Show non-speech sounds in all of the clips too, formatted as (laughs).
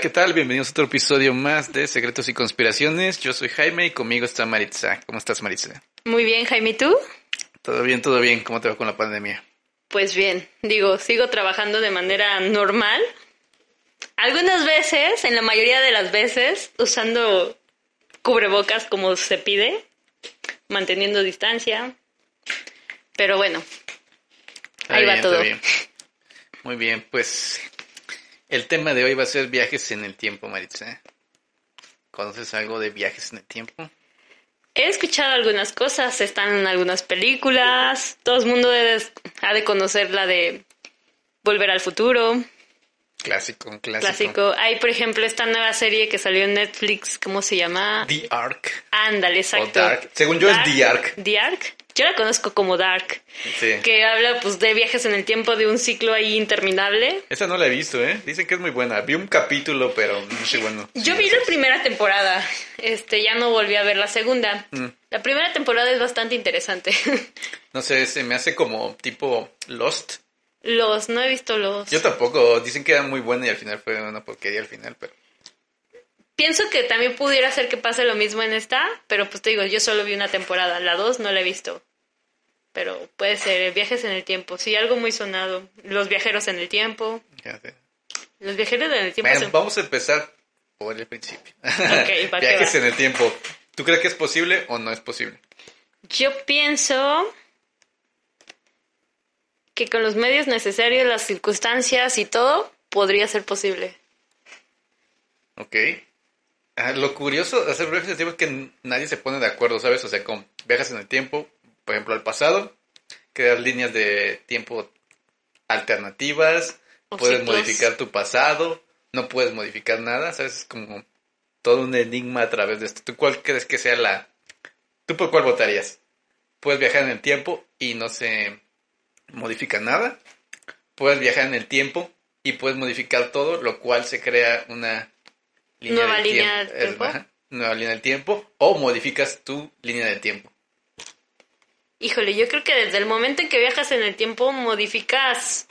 ¿qué tal? Bienvenidos a otro episodio más de Secretos y Conspiraciones. Yo soy Jaime y conmigo está Maritza. ¿Cómo estás, Maritza? Muy bien, Jaime, ¿y tú? Todo bien, todo bien. ¿Cómo te va con la pandemia? Pues bien, digo, sigo trabajando de manera normal. Algunas veces, en la mayoría de las veces, usando cubrebocas como se pide, manteniendo distancia. Pero bueno, ahí va todo. Muy bien, pues el tema de hoy va a ser viajes en el tiempo, Maritza. ¿Conoces algo de viajes en el tiempo? He escuchado algunas cosas, están en algunas películas, todo el mundo ha de conocer la de Volver al Futuro. Clásico, clásico. Clásico. Hay, por ejemplo, esta nueva serie que salió en Netflix, ¿cómo se llama? The Ark. Ándale, exacto. Según yo es The Ark. The Ark. Yo la conozco como Dark. Sí. Que habla pues de viajes en el tiempo de un ciclo ahí interminable. Esa no la he visto, ¿eh? Dicen que es muy buena. Vi un capítulo, pero no sé bueno. Yo vi la primera temporada. Este, ya no volví a ver la segunda. Mm. La primera temporada es bastante interesante. (laughs) No sé, se me hace como tipo Lost. Los, no he visto los. Yo tampoco. Dicen que era muy buena y al final fue una porquería al final, pero. Pienso que también pudiera ser que pase lo mismo en esta, pero pues te digo, yo solo vi una temporada, la dos no la he visto. Pero puede ser viajes en el tiempo, sí, algo muy sonado. Los viajeros en el tiempo. Ya sé. Los viajeros en el tiempo. Bueno, vamos a empezar por el principio. (laughs) Va viajes va. en el tiempo. ¿Tú crees que es posible o no es posible? Yo pienso que con los medios necesarios, las circunstancias y todo, podría ser posible. Ok. Ah, lo curioso de hacer viajes en el tiempo es que nadie se pone de acuerdo, ¿sabes? O sea, con viajas en el tiempo, por ejemplo, al pasado, creas líneas de tiempo alternativas, O puedes ciclos. modificar tu pasado, no puedes modificar nada, ¿sabes? Es como todo un enigma a través de esto. ¿Tú cuál crees que sea la... ¿Tú por cuál votarías? Puedes viajar en el tiempo y no se modifica nada. Puedes viajar en el tiempo y puedes modificar todo, lo cual se crea una línea Nueva línea tiempo. del tiempo. nueva línea del tiempo o modificas tu línea del tiempo. Híjole, yo creo que desde el momento en que viajas en el tiempo modificas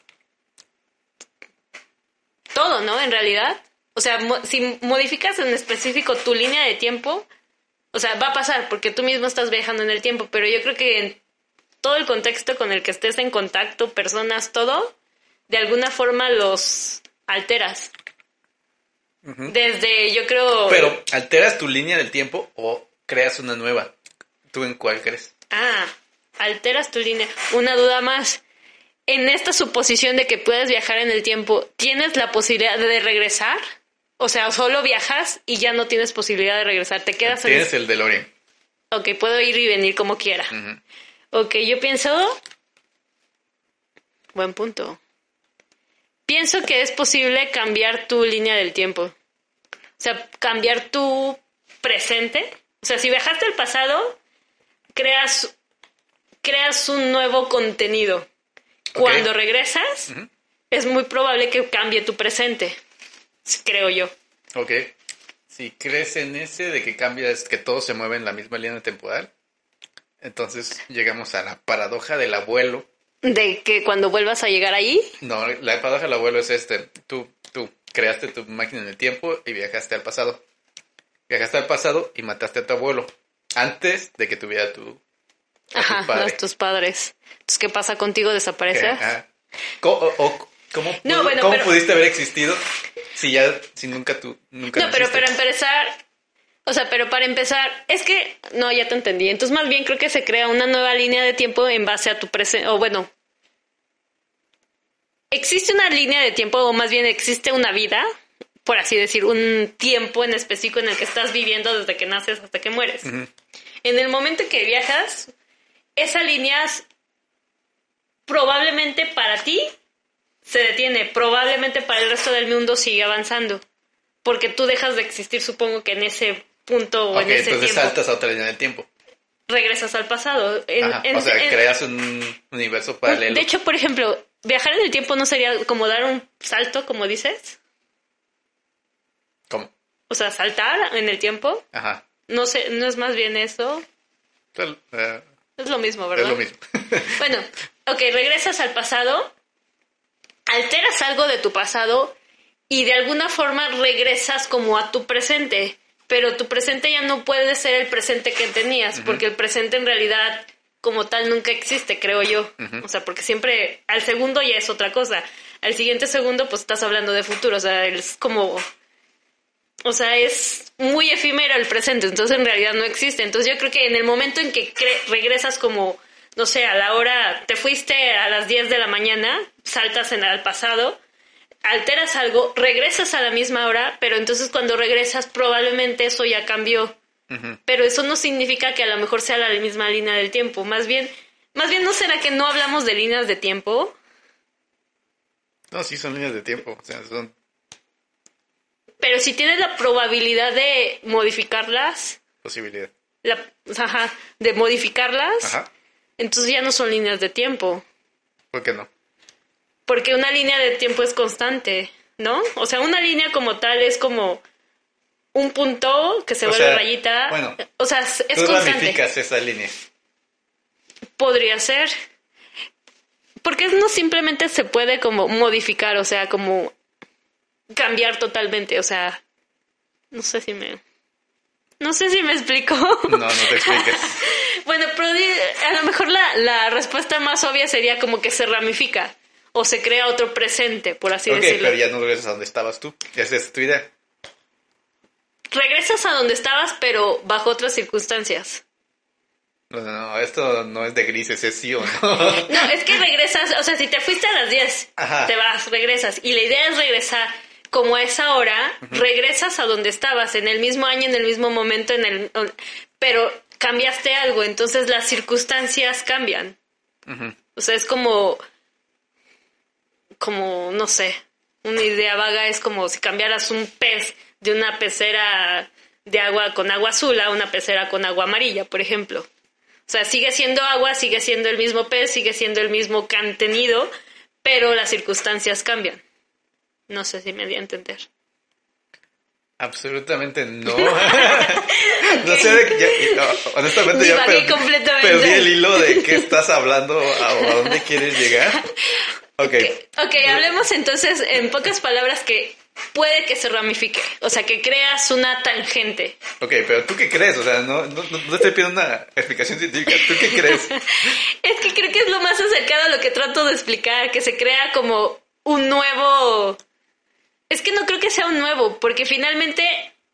todo, ¿no? En realidad. O sea, mo- si modificas en específico tu línea de tiempo, o sea, va a pasar porque tú mismo estás viajando en el tiempo, pero yo creo que en todo el contexto con el que estés en contacto, personas, todo, de alguna forma los alteras. Desde, yo creo... Pero, ¿alteras tu línea del tiempo o creas una nueva? ¿Tú en cuál crees? Ah, alteras tu línea. Una duda más. En esta suposición de que puedes viajar en el tiempo, ¿tienes la posibilidad de regresar? O sea, solo viajas y ya no tienes posibilidad de regresar. Te quedas en... Tienes el DeLorean. Ok, puedo ir y venir como quiera. Ujú. Ok, yo pienso... Buen punto. Pienso que es posible cambiar tu línea del tiempo. O sea, cambiar tu presente. O sea, si viajaste al pasado, creas, creas un nuevo contenido. Cuando regresas, es muy probable que cambie tu presente. Creo yo. Ok. Si crees en ese de que cambias, que todo se mueve en la misma línea temporal, entonces llegamos a la paradoja del abuelo. De que cuando vuelvas a llegar ahí, No, la paradoja del abuelo es este. Tú, tú creaste tu máquina en el tiempo y viajaste al pasado. Viajaste al pasado y mataste a tu abuelo. Antes de que tuviera tu... a ajá, padre. los tus padres. Entonces, ¿qué pasa contigo? ¿Desapareces? ¿Cómo, o- cómo No, pudo- bueno, cómo pero- pudiste haber existido si ya, si nunca tú, nunca No, pero para empezar, o sea, pero para empezar, es que, no, ya te entendí. Entonces, más bien creo que se crea una nueva línea de tiempo en base a tu presente, o bueno, existe una línea de tiempo, o más bien existe una vida, por así decir, un tiempo en específico en el que estás viviendo desde que naces hasta que mueres. En el momento en que viajas, esa línea probablemente para ti se detiene, probablemente para el resto del mundo sigue avanzando, porque tú dejas de existir, supongo que en ese punto o en ese entonces tiempo. saltas a otra línea del tiempo. Regresas al pasado. En- Ajá, en- o sea, en- creas un universo paralelo. de hecho, por ejemplo, viajar en el tiempo no sería como dar un salto, como dices. ¿Cómo? O sea, saltar en el tiempo. Ajá. No sé, no es más bien eso. Tal- eh, Es lo mismo, ¿verdad? es lo mismo. (laughs) Bueno, ok, regresas al pasado, alteras algo de tu pasado y de alguna forma regresas como a tu presente, pero tu presente ya no puede ser el presente que tenías, porque el presente en realidad como tal nunca existe, creo yo. O sea, porque siempre al segundo ya es otra cosa. Al siguiente segundo pues estás hablando de futuro, o sea, es como o sea, es muy efímero el presente, entonces en realidad no existe. Entonces yo creo que en el momento en que regresas como, no sé, a la hora, te fuiste a las 10 de la mañana, saltas en el pasado, alteras algo, regresas a la misma hora, pero entonces cuando regresas probablemente eso ya cambió. Pero eso no significa que a lo mejor sea la misma línea del tiempo. Más bien, más bien no será que no hablamos de líneas de tiempo. No, sí son líneas de tiempo. O sea, son pero si tienes la probabilidad de modificarlas. Posibilidad. La, ajá, de modificarlas. Ajá. Entonces ya no son líneas de tiempo. ¿Por qué no? Porque una línea de tiempo es constante, ¿no? O sea, una línea como tal es como un punto que se vuelve rayita. Bueno, o sea, es tú constante. esa línea. Podría ser. Porque no simplemente se puede como modificar, o sea, como cambiar totalmente, o sea, no sé si me... No sé si me explico. No, no te expliques. (laughs) bueno, pero a lo mejor la, la, respuesta más obvia sería como que se ramifica o se crea otro presente, por así okay, decirlo. pero ya no regresas a donde estabas tú. Esa es tu idea. Regresas a donde estabas, pero bajo otras circunstancias. No, no, no, esto no es de grises, es sí o no. (laughs) no, es que regresas, o sea, si te fuiste a las 10, te vas, regresas. Y la idea es regresar como a esa hora, regresas a donde estabas, en el mismo año, en el mismo momento, en el, pero cambiaste algo, entonces las circunstancias cambian. O sea, es como, como, no sé, una idea vaga es como si cambiaras un pez de una pecera de agua con agua azul a una pecera con agua amarilla, por ejemplo. O sea, sigue siendo agua, sigue siendo el mismo pez, sigue siendo el mismo contenido, pero las circunstancias cambian. No sé si me di a entender. Absolutamente no. (laughs) (laughs) no sé de qué. honestamente ya perdí el hilo de qué estás hablando, a, dónde quieres llegar. (laughs) Okay. ok. Ok, hablemos entonces en pocas palabras que puede que se ramifique, o sea, que creas una tangente. Ok, pero ¿tú qué crees? O sea, no, no, no te pido una explicación científica, ¿tú qué crees? es que creo que es lo más acercado a lo que trato de explicar, que se crea como un nuevo es que no creo que sea un nuevo, porque finalmente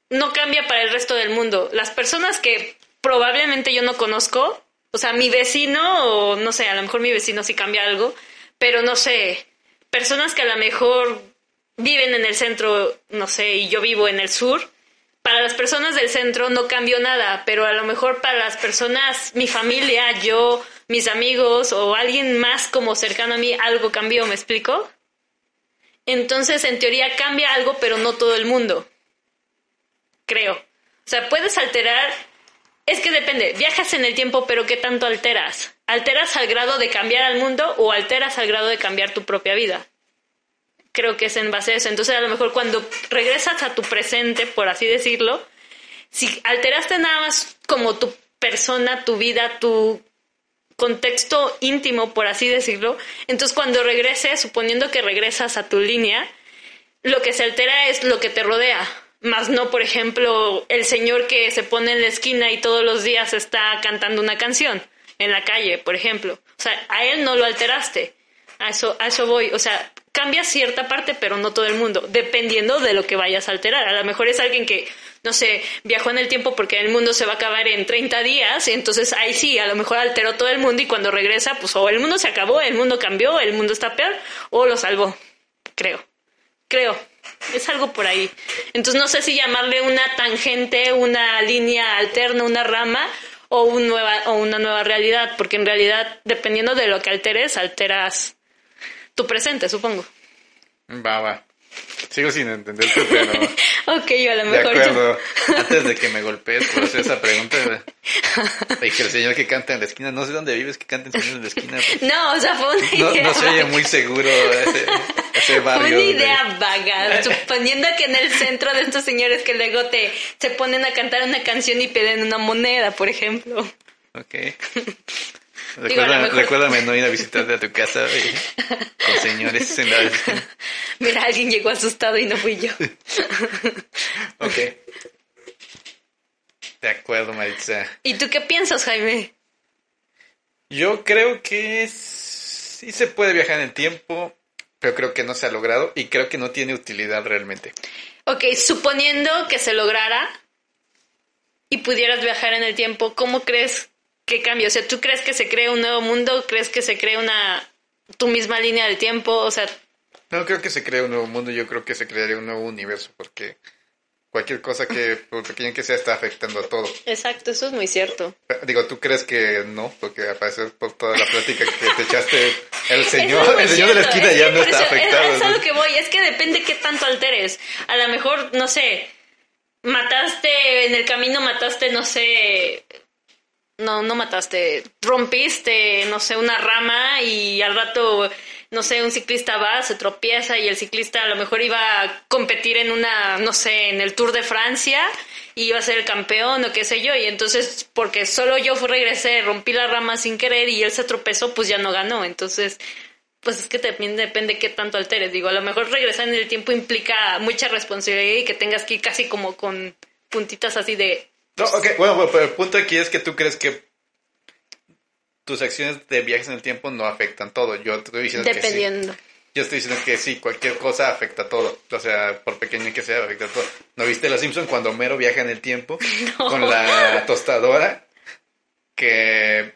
no cambia para el resto del mundo. Las personas que probablemente yo no conozco, o sea, mi vecino, o no sé, a lo mejor mi vecino sí cambia algo, pero no sé, personas que a lo mejor viven en el centro, no sé, y yo vivo en el sur, para las personas del centro no cambió nada, pero a lo mejor para las personas, mi familia, yo, mis amigos o alguien más como cercano a mí, algo cambió, ¿me explico? Entonces, en teoría cambia algo, pero no todo el mundo. Creo. O sea, puedes alterar. Es que depende. Viajas en el tiempo, pero ¿qué tanto alteras? ¿Alteras al grado de cambiar al mundo o alteras al grado de cambiar tu propia vida? Creo que es en base a eso. Entonces, a lo mejor cuando regresas a tu presente, por así decirlo, si alteraste nada más como tu persona, tu vida, tu contexto íntimo, por así decirlo. Entonces, cuando regreses, suponiendo que regresas a tu línea, lo que se altera es lo que te rodea. Más no, por ejemplo, el señor que se pone en la esquina y todos los días está cantando una canción en la calle, por ejemplo. O sea, a él no lo alteraste. A eso, a eso voy. O sea, cambia cierta parte, pero no todo el mundo, dependiendo de lo que vayas a alterar. A lo mejor es alguien que no sé, viajó en el tiempo porque el mundo se va a acabar en 30 días, entonces ahí sí, a lo mejor alteró todo el mundo y cuando regresa, pues o el mundo se acabó, el mundo cambió, el mundo está peor, o lo salvó, creo, creo, es algo por ahí. Entonces no sé si llamarle una tangente, una línea alterna, una rama o, un nueva, o una nueva realidad, porque en realidad, dependiendo de lo que alteres, alteras tu presente, supongo. Va, va. Sigo sin entenderte, pero... (laughs) ok, yo a lo mejor... De acuerdo. Antes de que me golpees por hacer esa pregunta, dije el señor que canta en la esquina, no sé dónde vives que canta el señor en la esquina. No, o sea, fue una idea No, se oye muy seguro ese, ese barrio. Fue una idea vaga, (laughs) suponiendo que en el centro de estos señores que luego te se ponen a cantar una canción y piden una moneda, por ejemplo. Ok. Recuérdame, mejor- recuérdame no (laughs) ir a visitarte a tu casa eh, con señores en la (laughs) Mira, alguien llegó asustado y no fui yo. (laughs) Ok. De acuerdo, Maritza. ¿Y tú qué piensas, Jaime? Yo creo que sí se puede viajar en el tiempo, pero creo que no se ha logrado y creo que no tiene utilidad realmente. Ok, suponiendo que se lograra y pudieras viajar en el tiempo, ¿cómo crees que cambia? O sea, ¿tú crees que se cree un nuevo mundo? ¿Crees que se cree una tu misma línea del tiempo? O sea, No creo que se cree un nuevo mundo, yo creo que se crearía un nuevo universo, porque cualquier cosa que, por pequeña que sea, está afectando a todo. exacto, eso es muy cierto. Digo, ¿tú crees que no? Porque al parecer por toda la plática que te echaste, el señor, es el señor de la esquina es ya no está eso- es- afectado. Es, a ¿no? lo que voy, es que depende qué tanto alteres. A lo mejor, no sé, mataste, en el camino mataste, no sé, no, no mataste, rompiste, no sé, una rama y al rato, no sé, un ciclista va, se tropieza y el ciclista a lo mejor iba a competir en una, no sé, en el Tour de Francia y iba a ser el campeón o qué sé yo y entonces porque solo yo fui- regresé, rompí la rama sin querer y él se tropezó, pues ya no ganó. Entonces, pues es que también depende qué tanto alteres. Digo, a lo mejor regresar en el tiempo implica mucha responsabilidad y que tengas que ir casi como con puntitas así de... No, ok, bueno, bueno, pero el punto aquí es que tú crees que tus acciones de viajes en el tiempo no afectan todo. Yo te estoy diciendo que sí. Yo estoy diciendo que sí, cualquier cosa afecta todo. O sea, por pequeña que sea, afecta todo. ¿No viste Los Simpson cuando Homero viaja en el tiempo (laughs) con la tostadora que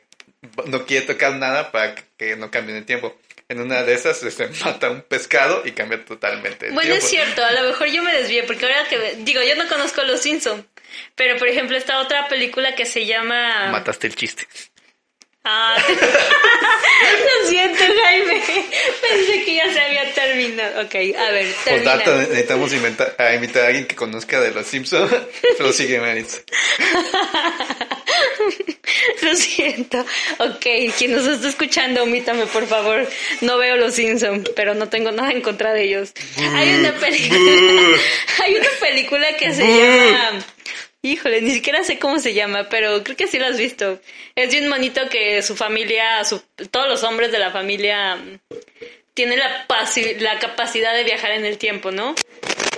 no quiere tocar nada para que no cambie el tiempo? En una de esas se (laughs) mata un pescado y cambia totalmente el Bueno, tiempo. es cierto, a lo mejor yo me desvié, porque ahora que... me- Digo, yo no conozco Los Simpson pero por ejemplo esta otra película que se llama... Mataste el chiste. Ah, (laughs) lo siento, Jaime. (laughs) Pensé que ya se había terminado. Ok, a ver, Por termina. dato, necesitamos inventar, a invitar a alguien que conozca de Los Simpsons. (laughs) Pero sigue, Maritza. Lo siento. Ok, quien nos está escuchando, omítame, por favor. No veo los Simpson, pero no tengo nada en contra de ellos. Hay una película. Hay una película que se llama. Híjole, ni siquiera sé cómo se llama, pero creo que sí la has visto. Es de un monito que su familia, su, todos los hombres de la familia mm, tienen la, la capacidad de viajar en el tiempo, ¿no?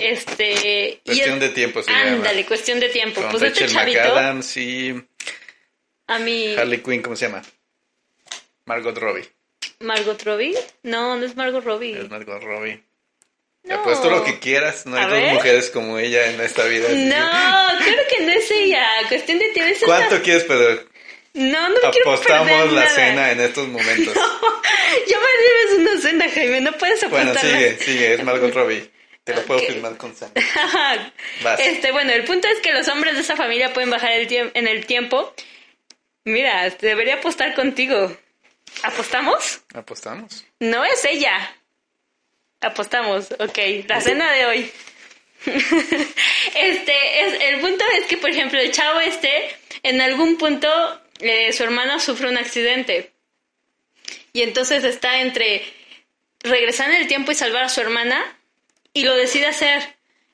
Este. y Cuestión el- de tiempo llama. Ándale, cuestión de tiempo. Con pues este Rachel chavito, McAdams y a mí. Harley Quinn, ¿cómo se llama? Margot Robbie. ¿Margot Robbie? No, no es Margot Robbie. Es Margot Robbie. Te No. apuesto lo que quieras. No hay A dos ver. mujeres como ella en esta vida. No, (laughs) claro que no es ella. Cuestión de tienes una- ¿Cuánto quieres perder? No, no quiero Apostamos perder la nada. cena en estos (laughs) momentos. Ya me debes una cena, Jaime. No puedes apostar. Bueno, sigue, sigue. Es Margot Robbie. Te lo puedo Ok. firmar con sangre. (laughs) Este, bueno, el punto es que los hombres de esa familia pueden bajar el en el tiempo. Mira, debería apostar contigo. ¿Apostamos? ¿Apostamos? No es ella. Apostamos, ok. La cena de hoy. (laughs) este, es, el punto es que, por ejemplo, el chavo este, en algún punto, eh, su hermano sufre un accidente. Y entonces está entre regresar en el tiempo y salvar a su hermana, y lo decide hacer.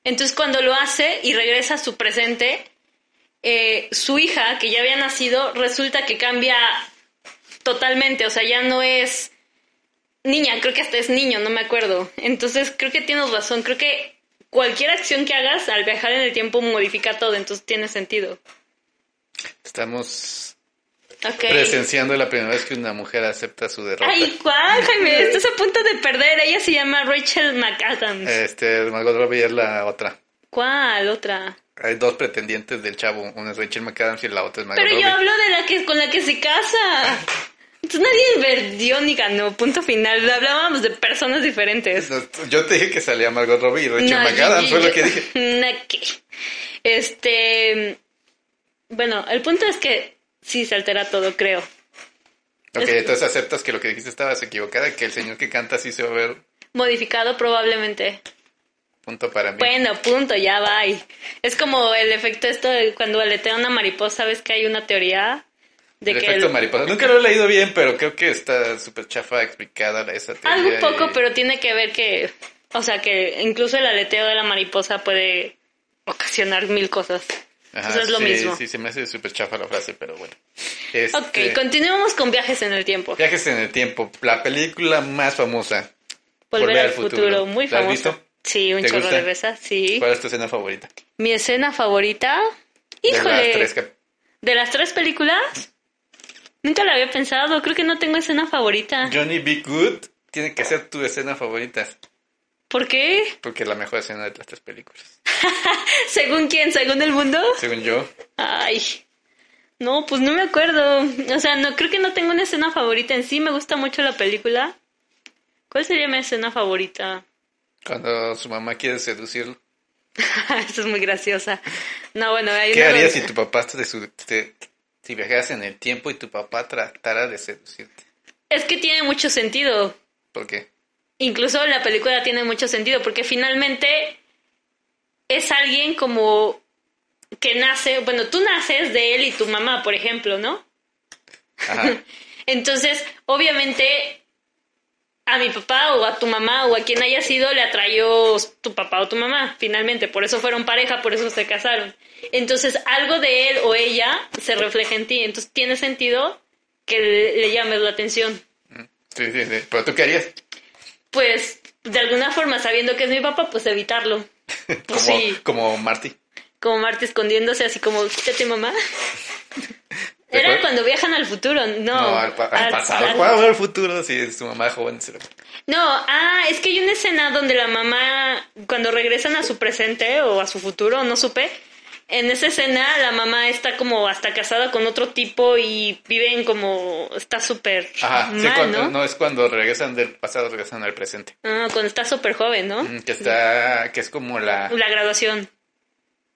Entonces cuando lo hace y regresa a su presente, eh, su hija, que ya había nacido, resulta que cambia totalmente, o sea, ya no es niña, creo que hasta es niño, no me acuerdo. Entonces creo que tienes razón, creo que cualquier acción que hagas al viajar en el tiempo modifica todo, entonces tiene sentido. Estamos presenciando la primera vez que una mujer acepta su derrota. Ay, ¿cuál, Jaime? Estás a punto de perder. Ella se llama Rachel McAdams. Este, Margot Robbie es la otra. ¿Cuál otra? Hay dos pretendientes del chavo. Una es Rachel McAdams y la otra es Margot Pero yo hablo de la que con la que se casa. Entonces nadie perdió ni ganó, punto final. Hablábamos de personas diferentes. No, Yo te dije que salía Margot Robbie y Rachel No, McAdams, yo- fue lo que dije. (laughs) na que. Este. Bueno, el punto es que sí se altera todo, creo. Ok, Es- entonces aceptas que lo que dijiste estabas equivocada, que el señor que canta sí se va a ver Modificado probablemente. punto para mí. Bueno, punto, ya va. Es como el efecto esto de cuando aletea una mariposa, ¿ves que hay una teoría? De el que efecto el- mariposa. Nunca lo he leído bien, pero creo que está súper chafa explicada esa teoría. Algo poco, y- pero tiene que ver que, o sea, que incluso el aleteo de la mariposa puede ocasionar mil cosas. Ajá, sea, es lo sí, mismo. Sí, se me hace súper chafa la frase, pero bueno. Ok, Este, continuamos con viajes en el tiempo. Viajes en el tiempo. La película más famosa. Volver, al futuro, muy ¿La has famosa. visto? Sí, un ¿Te chorro gusta? de veces, sí. ¿Cuál es tu escena favorita? Mi escena favorita, De híjole, las tres ¿de las tres películas? Nunca la había pensado, creo que no tengo escena favorita. Johnny B. Good tiene que ser tu escena favorita. ¿Por qué? Porque es la mejor escena de las tres películas. (laughs) ¿Según quién? ¿Según el mundo? Según yo. Ay, no, pues no me acuerdo. O sea, no creo que no tengo una escena favorita en sí. Me gusta mucho la película. ¿Cuál sería mi escena favorita? Cuando su mamá quiere seducirlo. (laughs) Eso es muy graciosa. No, bueno, hay ¿Qué una harías si tu papá te- si viajaras en el tiempo y tu papá tratara de seducirte? Es que tiene mucho sentido. ¿Por qué? Incluso la película tiene mucho sentido porque finalmente es alguien como que nace, bueno, tú naces de él y tu mamá, por ejemplo, ¿no? Ajá. (laughs) Entonces, obviamente, a mi papá o a tu mamá o a quien haya sido le atrayó tu papá o tu mamá, finalmente. Por eso fueron pareja, por eso se casaron. Entonces, algo de él o ella se refleja en ti. Entonces, tiene sentido que le, llames la atención. Sí, sí, sí. ¿Pero tú qué harías? Pues, de alguna forma, sabiendo que es mi papá, pues evitarlo. (laughs) Como, Pues sí. como Marty. Como Marta escondiéndose, así como, quítate, mamá. (laughs) ¿De Era acuerdo? cuando viajan al futuro, no. No, al, al al- pasado. al- ¿Cuál al futuro? Si es tu mamá joven. se lo- No, ah, es que hay una escena donde la mamá, cuando regresan a su presente o a su futuro, no supe. En esa escena la mamá está como hasta casada con otro tipo y viven como, está súper Ajá. sí, cuando, ¿no? ¿no? es cuando regresan del pasado, regresan al presente. Ah, cuando está súper joven, ¿no? Mm, Que está, que es como la... La graduación.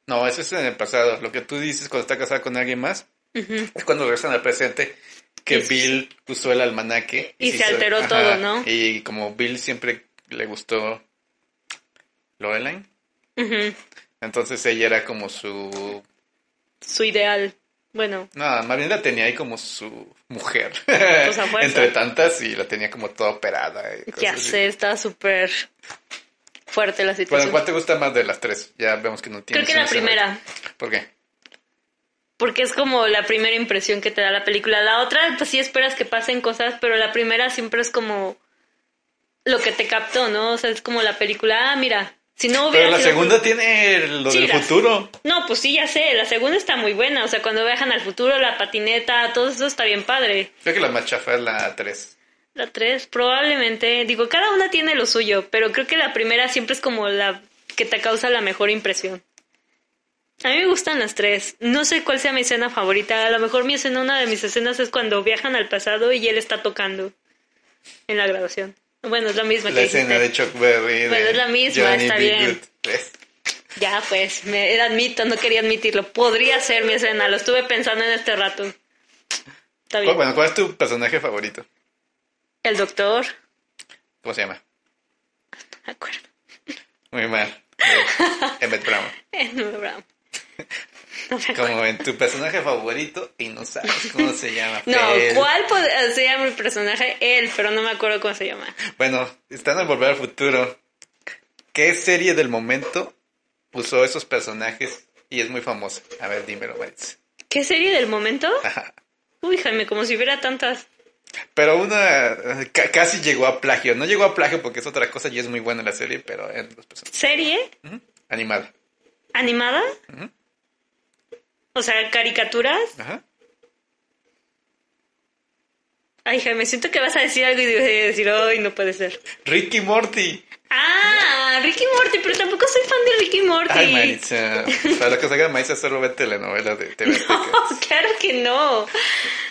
No, eso es en el pasado. Lo que tú dices cuando está casada con alguien más Es cuando regresan al presente que Y- Bill usó el almanaque. Y se alteró todo, ¿no? Y como Bill siempre le gustó Lorelai, Ujú. entonces ella era como su... Su ideal. Bueno, No, más bien la tenía ahí como su mujer. (laughs) Pues. Entre tantas y la tenía como toda operada. ya así. sé, está súper fuerte la Bueno, situación. ¿cuál te gusta más de las tres? Ya vemos que no tiene Creo que la primera. ¿Por qué? Porque es como la primera impresión que te da la película. La otra, pues sí esperas que pasen cosas, pero la primera siempre es como lo que te captó, ¿no? O sea, es como la película, ah, mira, si no hubiera Pero la sido segunda tiene lo Sí, del futuro. No, pues sí, ya sé, la segunda está muy buena. O sea, cuando viajan al futuro, la patineta, todo eso está bien padre. Creo que la más chafa es la 3. La tres, probablemente. Digo, cada una tiene lo suyo, pero creo que la primera siempre es como la que te causa la mejor impresión. A mí me gustan las tres. No sé cuál sea mi escena favorita. A lo mejor mi escena, una de mis escenas es cuando viajan al pasado y él está tocando en la grabación. Bueno, es la misma La que escena dijiste. de Chuck Berry. Bueno, es la misma, Johnny está B. bien. Ya, pues, me admito, no quería admitirlo. Podría ser mi escena, lo estuve pensando en este rato. Está bien. Bueno, ¿cuál es tu personaje favorito? El doctor. ¿Cómo se llama? No me acuerdo. Muy mal. (laughs) Emmett Brown. No, Brown. (laughs) Como en tu personaje favorito y no sabes cómo se llama. No. ¿cuál pod- se llama el personaje? Él, pero no me acuerdo cómo se llama. Bueno, están en Volver al Futuro. ¿Qué serie del momento usó esos personajes y es muy famosa? A ver, dímelo, Maritz. ¿Qué serie del momento? Ajá. Uy, Jaime, como si hubiera tantas. Pero una eh, ca- casi llegó a plagio. No llegó a plagio porque es otra cosa y es muy buena la serie, pero en los personajes. ¿Serie? Ujú. Animada. ¿Animada? O sea, caricaturas. Ajá. Ay, Jaime, siento que vas a decir algo y decir, ay, no puede ser. Ricky Morty. Ah, Ricky Morty, pero tampoco soy fan de Ricky Morty. Ay, Maritza. Para lo que se haga Maritza solo ve telenovelas de TV. (laughs) No, claro que no.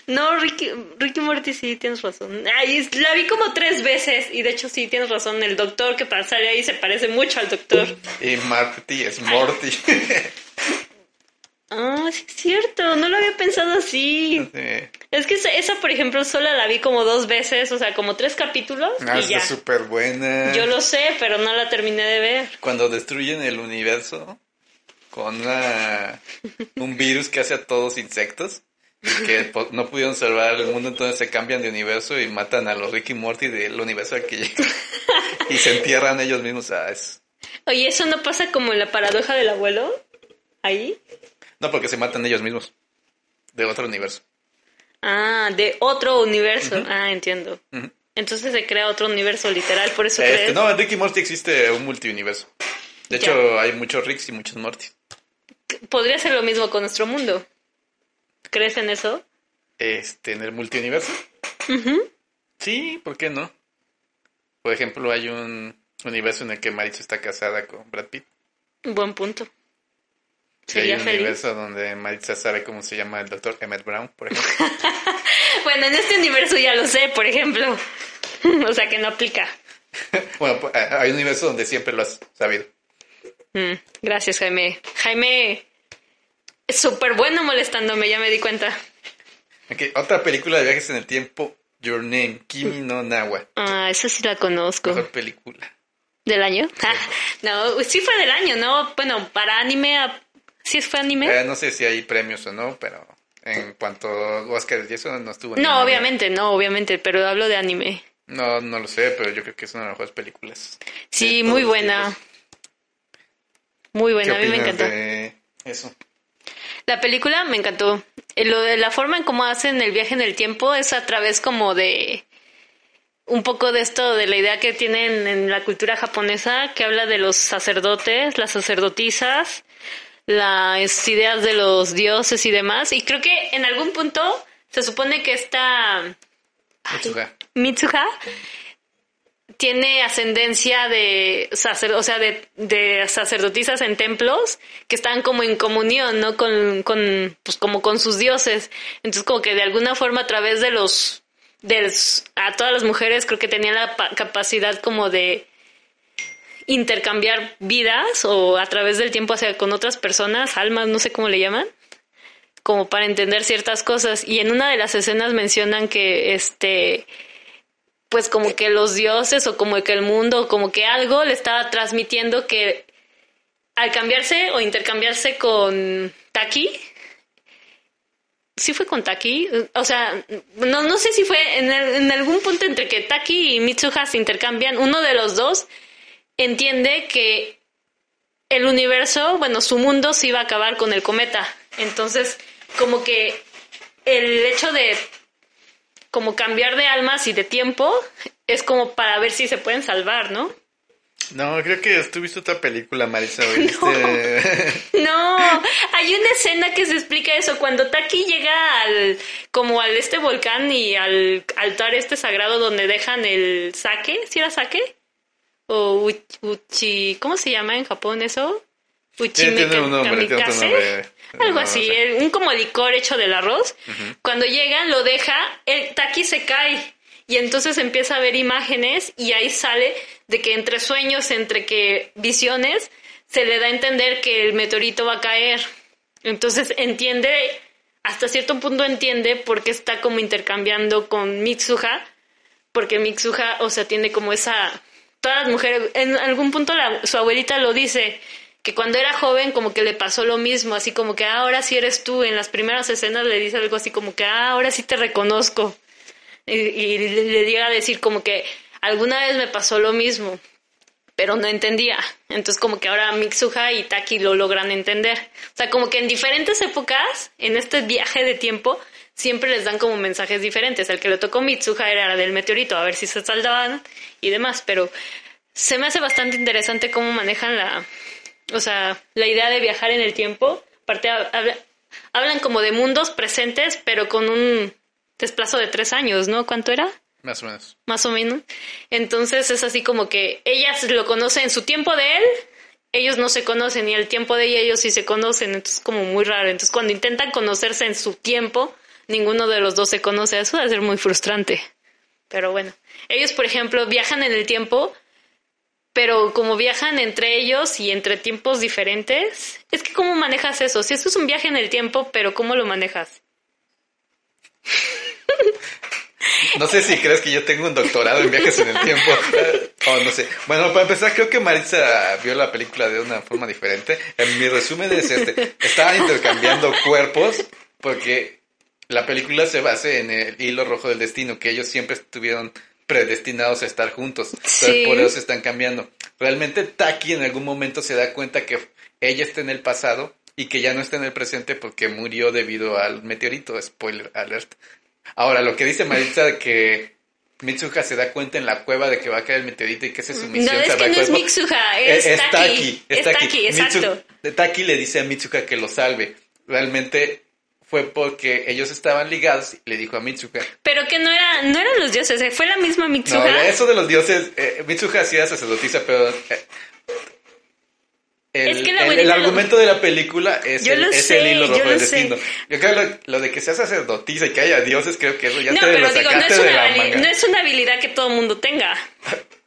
No, Ricky, Ricky Morty sí, tienes razón. Ay, la vi como tres veces y de hecho sí, tienes razón. El doctor que sale ahí se parece mucho al doctor. Y Marty es Morty. (laughs) Ah, sí es cierto, no lo había pensado así. Sí. Es que esa, esa, por ejemplo, sola la vi como dos veces, o sea, como tres capítulos Ah, y ya. está súper buena. Yo lo sé, pero no la terminé de ver. Cuando destruyen el universo con una- un virus que hace a todos insectos y que no pudieron salvar el mundo, entonces se cambian de universo y matan a los Ricky Morty del universo al que llegan. y se entierran ellos mismos. Ah, es- Oye, ¿eso no pasa como en la paradoja del abuelo? Ahí. No, porque se matan ellos mismos. De otro universo. Ah, de otro universo. Ah, entiendo. Entonces se crea otro universo literal, por eso Este, crees. no, en Rick y Morty existe un multiuniverso. De Ya. hecho, hay muchos Ricks y muchos Mortys. Podría ser lo mismo con nuestro mundo. ¿Crees en eso? Este, en el multiuniverso. Ujú. Sí, ¿por qué no? Por ejemplo, hay un universo en el que Maritza está casada con Brad Pitt. Buen punto. Sí, hay un feliz. universo donde Maritza sabe cómo se llama el doctor Emmett Brown, por ejemplo. (laughs) Bueno, en este universo ya lo sé, por ejemplo. (laughs) o sea que no aplica. (laughs) bueno, pues, eh, hay un universo donde siempre lo has sabido. Mm, gracias, Jaime. Jaime es súper bueno molestándome, ya me di cuenta. Ok, otra película de viajes en el tiempo, Your Name, Kimi no Nawa. Ah, esa sí la conozco. Mejor película. ¿Del año? Ah, no, sí fue del año, ¿no? Bueno, para anime, ¿sí fue anime? Eh, no sé si hay premios o no, pero en cuanto a Oscar y eso no estuvo. no, obviamente, no, obviamente, pero hablo de anime. No, no lo sé, pero yo creo que es una de las mejores películas. Sí, muy buena. Muy ¿Qué buena, a mí me encantó. de eso? La película me encantó. Eh, Lo de la forma en cómo hacen el viaje en el tiempo es a través como de un poco de esto de la idea que tienen en la cultura japonesa que habla de los sacerdotes, las sacerdotisas, las ideas de los dioses y demás. Y creo que en algún punto se supone que esta Mitsuha. Mitsuha tiene ascendencia de sacer, o sea, de, de sacerdotisas en templos que están como en comunión, ¿no? Con, con, pues como con sus dioses. Entonces como que de alguna forma a través de los, de a todas las mujeres creo que tenían la pa- capacidad como de intercambiar vidas o a través del tiempo hacia con otras personas, almas, no sé cómo le llaman como para entender ciertas cosas. Y en una de las escenas mencionan que este pues como que los dioses o como que el mundo, como que algo le estaba transmitiendo que al cambiarse o intercambiarse con Taki, sí fue con Taki, o sea, no, no sé si fue en, en algún punto entre que Taki y Mitsuha se intercambian, uno de los dos entiende que el universo, bueno, su mundo se iba a acabar con el cometa. Entonces, como que el hecho de como cambiar de almas y de tiempo es como para ver si se pueden salvar, ¿no? No, creo que tú viste otra película, Marisa. (laughs) ¿o viste? (laughs) No, hay una escena que se explica eso cuando Taki llega al como al este volcán y al altar este sagrado donde dejan el sake, ¿sí era sake? O uchi, ¿cómo se llama en Japón eso? Uchime un nombre, otro kamikaze. nombre. Algo No, así, no sé. el- un como licor hecho del arroz. Cuando llegan, lo deja, el Taki se cae. Y entonces empieza a ver imágenes y ahí sale de que entre sueños, entre que visiones, se le da a entender que el meteorito va a caer. Entonces entiende, hasta cierto punto entiende por qué está como intercambiando con Mitsuha, porque Mitsuha, o sea, tiene como esa... Todas las mujeres, en algún punto la- su abuelita lo dice, que cuando era joven como que le pasó lo mismo, así como que "Ah, ahora sí eres tú, en las primeras escenas le dice algo así como que "Ah, ahora sí te reconozco. Y, le llega a decir como que alguna vez me pasó lo mismo, pero no entendía. Entonces como que ahora Mitsuha y Taki lo logran entender. O sea, como que en diferentes épocas, en este viaje de tiempo, siempre les dan como mensajes diferentes. El que le tocó Mitsuha era del meteorito, a ver si se saldaban y demás, pero se me hace bastante interesante cómo manejan la, o sea, la idea de viajar en el tiempo. Aparte, hab- habla- hablan como de mundos presentes, pero con un desplazo de tres años, ¿no? ¿Cuánto era? Más o menos. Más o menos. Entonces es así como que ellas lo conocen en su tiempo de él, ellos no se conocen y el tiempo de ella ellos sí se conocen, entonces es como muy raro. Entonces cuando intentan conocerse en su tiempo, ninguno de los dos se conoce, eso debe ser muy frustrante. Pero bueno, ellos por ejemplo viajan en el tiempo, pero como viajan entre ellos y entre tiempos diferentes, es que ¿cómo manejas eso? Si esto es un viaje en el tiempo, pero ¿cómo lo manejas? No sé si crees que yo tengo un doctorado en viajes en el tiempo. (laughs) O no sé. Bueno, para empezar, creo que Maritza vio la película de una forma diferente. En mi resumen es este. Estaban intercambiando cuerpos porque la película se basa en el hilo rojo del destino, que ellos siempre estuvieron predestinados a estar juntos. Entonces, Sí. por eso se están cambiando. Realmente Taki en algún momento se da cuenta que ella está en el pasado y que ya no está en el presente porque murió debido al meteorito, spoiler alert. Ahora, lo que dice Maritza de que Mitsuha se da cuenta en la cueva de que va a caer el meteorito y que esa es su misión. No, es que no es Mitsuha, es, es Taki. Taki. Es Taki, exacto. Mitsu- Taki le dice a Mitsuha que lo salve. Realmente fue porque ellos estaban ligados y le dijo a Mitsuha. Pero que no, era, no eran los dioses, eh, fue la misma No, Mitsuha. eso de los dioses, eh, Mitsuha sí era sacerdotisa, pero... eh, el, Es que el- el lo- argumento de la película es, el, es sé, el hilo rojo lo del sé. destino. Yo creo lo, lo de que sea sacerdotisa y que haya dioses, creo que eso ya no, te lo pero digo, no sacaste es, de una la habili- manga. no es una habilidad que todo mundo tenga. (laughs)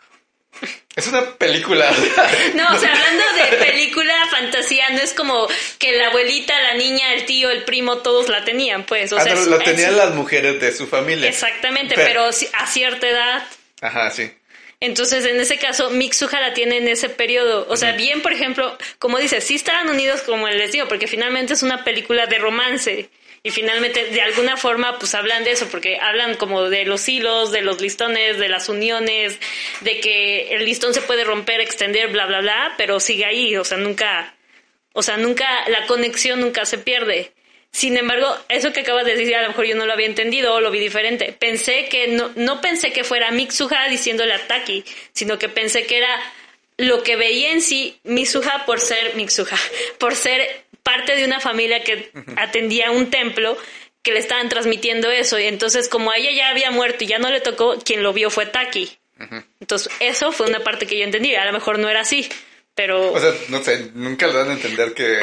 Es una película. (laughs) No, o sea, hablando de (laughs) película, fantasía, no es como que la abuelita, la niña, el tío, el primo, todos la tenían, pues. O Ah, sea, no, es- tenían las mujeres de su familia. Exactamente, Pero- a cierta edad. Ajá, sí. Entonces, en ese caso, Mitsuha la tiene en ese periodo. O sea, bien, por ejemplo, como dices, sí estaban unidos como les digo, porque finalmente es una película de romance. Y finalmente, de alguna forma, pues hablan de eso, porque hablan como de los hilos, de los listones, de las uniones, de que el listón se puede romper, extender, bla, bla, bla, pero sigue ahí. O sea, nunca, o sea, nunca, la conexión nunca se pierde. Sin embargo, eso que acabas de decir, a lo mejor yo no lo había entendido o lo vi diferente. Pensé que no, no pensé que fuera Mitsuha diciéndole a Taki, sino que pensé que era lo que veía en sí Mitsuha por ser Mitsuha, por ser parte de una familia que atendía un templo que le estaban transmitiendo eso. Y entonces, como a ella ya había muerto y ya no le tocó, quien lo vio fue Taki. Entonces, eso fue una parte que yo entendí. A lo mejor no era así, pero... O sea, no sé, nunca le dan a entender que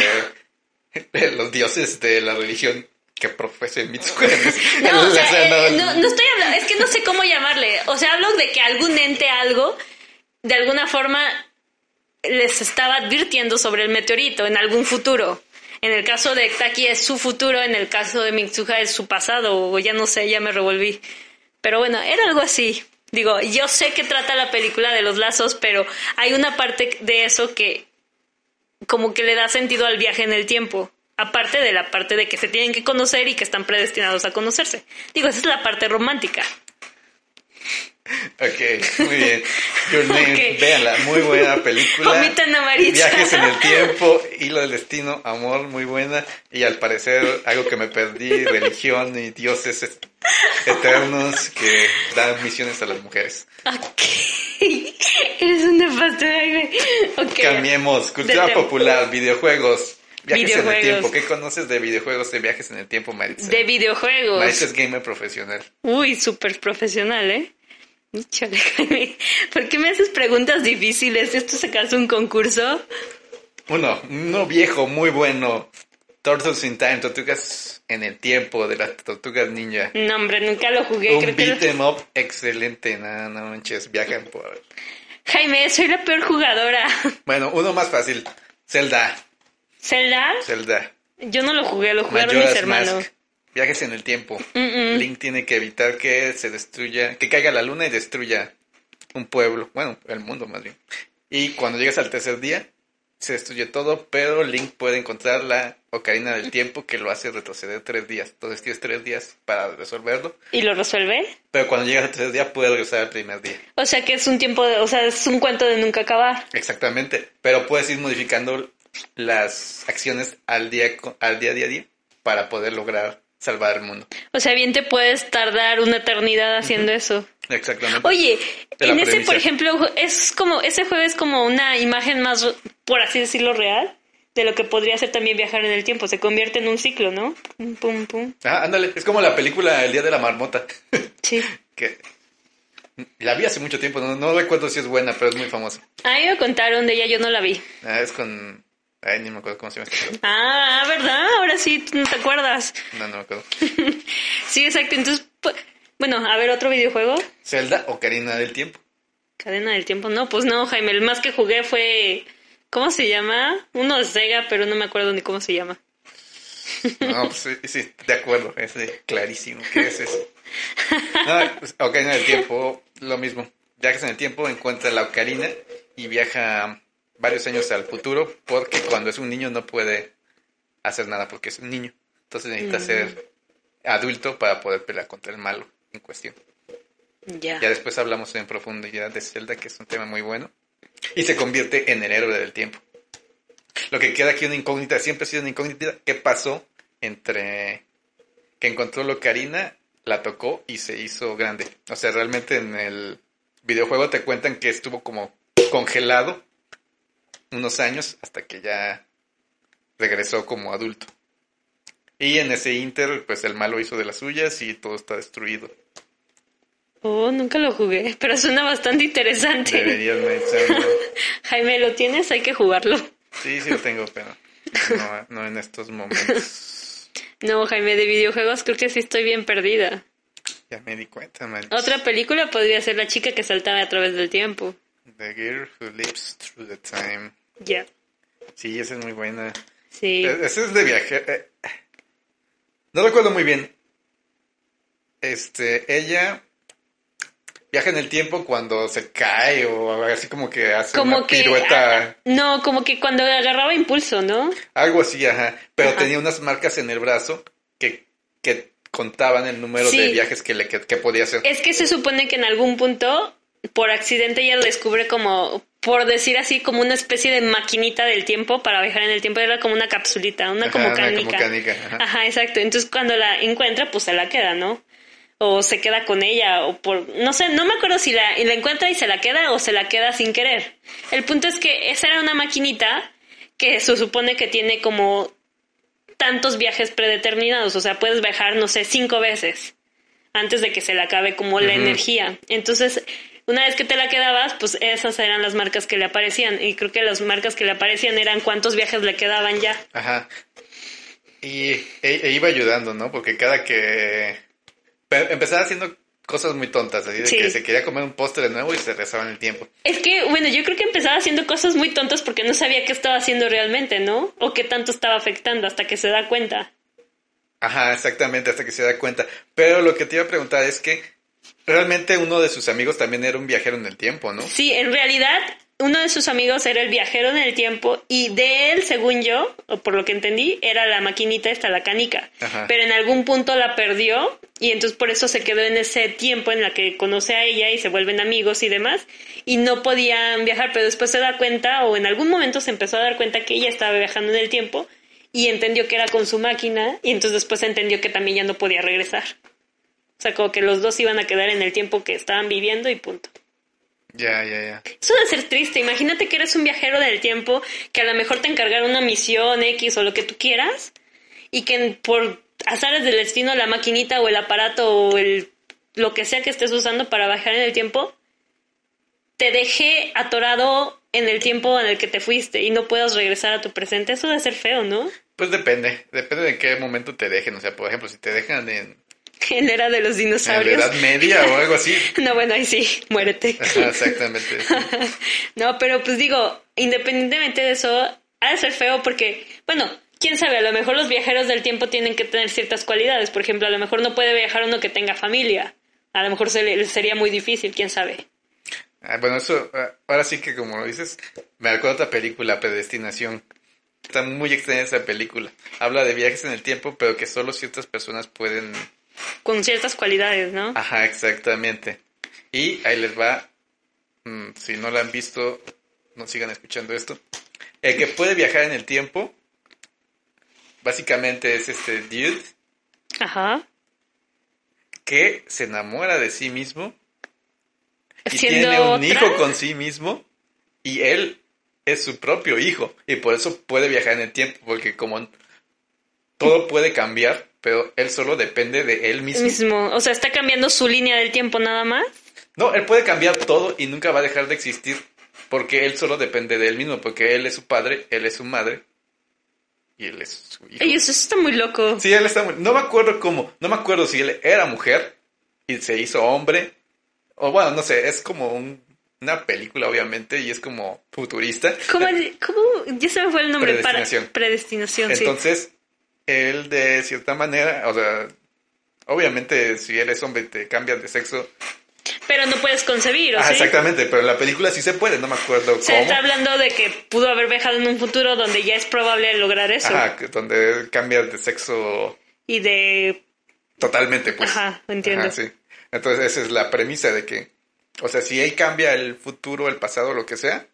(laughs) los dioses de la religión que profesen Mitsuha. (laughs) No, o sea, eh, no, no estoy hablando, es que no sé cómo llamarle. O sea, hablo de que algún ente, algo, de alguna forma les estaba advirtiendo sobre el meteorito en algún futuro. En el caso de Taki es su futuro, en el caso de Mitsuha es su pasado, o ya no sé, ya me revolví. Pero bueno, era algo así. Digo, yo sé que trata la película de los lazos, pero hay una parte de eso que como que le da sentido al viaje en el tiempo. Aparte de la parte de que se tienen que conocer y que están predestinados a conocerse. Digo, esa es la parte romántica. Ok, muy bien. Your (laughs) Name, Ok. véanla, muy buena película. Omitan a Maritza. Viajes en el (laughs) tiempo, hilo del destino, amor, muy buena. Y al parecer, algo que me perdí, religión y dioses eternos que dan misiones a las mujeres. Ok. Eres un nefasto, Jaime. Ok. Cambiemos, cultura De popular, videojuegos, viajes en el Videojuegos. tiempo. ¿Qué conoces de videojuegos de viajes en el tiempo, Maritza? De videojuegos. Maritza es gamer profesional. Uy, súper profesional, ¿eh? ¿Por qué me haces preguntas difíciles? ¿Esto es acaso un concurso? Uno, uno viejo, muy bueno. Turtles in Time, Tortugas en el tiempo de las Tortugas Ninja. No, hombre, nunca lo jugué. Un creo que lo- beat up excelente, no, no manches, viajan por... Jaime, soy la peor jugadora. Bueno, uno más fácil, Zelda, ¿Zelda? Zelda. Yo no lo jugué, lo jugaron mis hermanos. Mask, viajes en el tiempo. Link tiene que evitar que se destruya, que caiga la luna y destruya un pueblo, bueno, el mundo más bien. Y cuando llegas al tercer día, se destruye todo, pero Link puede encontrar la ocarina del tiempo que lo hace retroceder tres días. Entonces tienes tres días para resolverlo, ¿Y lo resuelve? pero cuando llegas al tercer día puedes regresar al primer día. O sea que es un tiempo, de, o sea, es un cuento de nunca acabar. Exactamente, pero puedes ir modificando las acciones al día, al día, día, día para poder lograr salvar el mundo. O sea, bien te puedes tardar una eternidad haciendo eso. Exactamente. Oye, en ese, premisa. por ejemplo, es como, ese juego es como una imagen más, por así decirlo, real de lo que podría ser también viajar en el tiempo. Se convierte en un ciclo, ¿no? Pum, pum, pum. Ah, ándale, es como la película El Día de la Marmota. (laughs) Sí. que la vi hace mucho tiempo, no, no recuerdo si es buena, pero es muy famosa. A mí me contaron de ella, yo no la vi. Ah, es con... Ay, ni me acuerdo cómo se llama. película. Ah, ¿verdad? Ahora sí, no te acuerdas. No, no me acuerdo. (laughs) Sí, exacto. Entonces, bueno, a ver, otro videojuego. Zelda o Karina del Tiempo. Cadena del tiempo. No, pues no, Jaime. El más que jugué fue. ¿Cómo se llama? Uno de Sega, pero no me acuerdo ni cómo se llama. No, pues sí, sí, de acuerdo, es clarísimo. ¿Qué es eso? (laughs) No, pues, Ocarina del Tiempo, lo mismo. Viajas en el tiempo, encuentra la Ocarina y viaja varios años al futuro porque cuando es un niño no puede hacer nada porque es un niño. Entonces necesita Mm. ser adulto para poder pelear contra el malo en cuestión. Ya. Ya después hablamos en profundidad de Zelda, que es un tema muy bueno. Y se convierte en el héroe del tiempo. Lo que queda aquí una incógnita, siempre ha sido una incógnita, ¿qué pasó entre que encontró Locarina, la tocó y se hizo grande? O sea, realmente en el videojuego te cuentan que estuvo como congelado unos años hasta que ya regresó como adulto. Y en ese inter, pues el malo hizo de las suyas y todo está destruido. Oh, nunca lo jugué, (laughs) pero suena bastante interesante. Deberías. (laughs) Jaime, ¿lo tienes? Hay que jugarlo. Sí, sí lo tengo, pero no, no en estos momentos. (laughs) No, Jaime, de videojuegos creo que sí estoy bien perdida. Ya me di cuenta, man. Otra película podría ser La chica que saltaba a través del tiempo. The Girl Who Lives Through the Time. Ya. Sí, esa es muy buena. Sí. Eh, Esa es de viaje. eh, No recuerdo muy bien. Este, ella viaja en el tiempo cuando se cae o así como que hace Como una que. pirueta, no, como que cuando agarraba impulso, ¿no? algo así, ajá. Pero Ajá. tenía unas marcas en el brazo que, que contaban el número Sí. de viajes que, le, que, que podía hacer. Es que se supone que en algún punto, por accidente, ella lo descubre como, por decir así, como una especie de maquinita del tiempo para viajar en el tiempo. Era como una capsulita, una Ajá, como una canica. como canica, ajá. Ajá, exacto. Entonces cuando la encuentra, pues se la queda, ¿no? O se queda con ella, o por... No sé, no me acuerdo si la, la encuentra y se la queda o se la queda sin querer. El punto es que esa era una maquinita que se supone que tiene como tantos viajes predeterminados. O sea, puedes viajar, no sé, cinco veces antes de que se le acabe como la energía. Entonces, una vez que te la quedabas, pues esas eran las marcas que le aparecían. Y creo que las marcas que le aparecían eran cuántos viajes le quedaban ya. Ajá. Y e, e iba ayudando, ¿no? Porque cada que... pe- Empezaba haciendo cosas muy tontas, así de Sí. que se quería comer un postre de nuevo y se rezaba en el tiempo. Es que, bueno, yo creo que empezaba haciendo cosas muy tontas porque no sabía qué estaba haciendo realmente, ¿no? O qué tanto estaba afectando hasta que se da cuenta. Ajá, exactamente, hasta que se da cuenta. Pero lo que te iba a preguntar es que realmente uno de sus amigos también era un viajero en el tiempo, ¿no? Sí, en realidad, uno de sus amigos era el viajero en el tiempo y de él, según yo, o por lo que entendí, era la maquinita esta, la canica. Ajá. Pero en algún punto la perdió y entonces por eso se quedó en ese tiempo en la que conoce a ella y se vuelven amigos y demás y no podían viajar, pero después se da cuenta o en algún momento se empezó a dar cuenta que ella estaba viajando en el tiempo y entendió que era con su máquina y entonces después entendió que también ya no podía regresar. O sea, como que los dos iban a quedar en el tiempo que estaban viviendo y punto. Ya, ya, ya. Eso debe ser triste. Imagínate que eres un viajero del tiempo, que a lo mejor te encargaron una misión X o lo que tú quieras, y que por azares del destino la maquinita o el aparato o el lo que sea que estés usando para viajar en el tiempo te deje atorado en el tiempo en el que te fuiste y no puedas regresar a tu presente. Eso debe ser feo, ¿no? Pues depende, depende de en qué momento te dejen. O sea, por ejemplo, si te dejan en, En la era de los en la dinosaurios. Edad Media o algo así. (laughs) No, bueno, ahí sí, muérete. Exactamente. (laughs) no, pero pues digo, independientemente de eso, ha de ser feo porque, bueno, quién sabe, a lo mejor los viajeros del tiempo tienen que tener ciertas cualidades. Por ejemplo, a lo mejor no puede viajar uno que tenga familia. A lo mejor se le, sería muy difícil, quién sabe. Ah, bueno, eso, ah, ahora sí que como lo dices, me recuerda otra película, Predestinación. Está muy extraña esa película. Habla de viajes en el tiempo, pero que solo ciertas personas pueden... Con ciertas cualidades, ¿no? Ajá, exactamente. Y ahí les va, mm, si no la han visto, no sigan escuchando esto. El que puede viajar en el tiempo, básicamente es este dude Ajá. que se enamora de sí mismo y tiene un otra, hijo con sí mismo y él es su propio hijo y por eso puede viajar en el tiempo porque como todo puede cambiar pero él solo depende de él mismo. mismo. O sea, está cambiando su línea del tiempo nada más. No, él puede cambiar todo y nunca va a dejar de existir porque él solo depende de él mismo porque él es su padre, él es su madre y él es su hijo. Ey, eso está muy loco. Sí, él está muy... No me acuerdo cómo, no me acuerdo si él era mujer y se hizo hombre o bueno, no sé, es como un- una película obviamente y es como futurista. ¿Cómo, cómo? Ya se me fue el nombre. para- Predestinación. Predestinación, sí. Él de cierta manera, o sea, obviamente si eres hombre te cambias de sexo. Pero no puedes concebir, ¿o Ah, sí? exactamente, pero en la película sí se puede, no me acuerdo Se cómo. está hablando de que pudo haber viajado en un futuro donde ya es probable lograr eso. Ajá, donde cambias de sexo Y de... totalmente, pues. Ajá, entiendo. Ajá, sí. Entonces esa es la premisa de que, o sea, si él cambia el futuro, el pasado, lo que sea,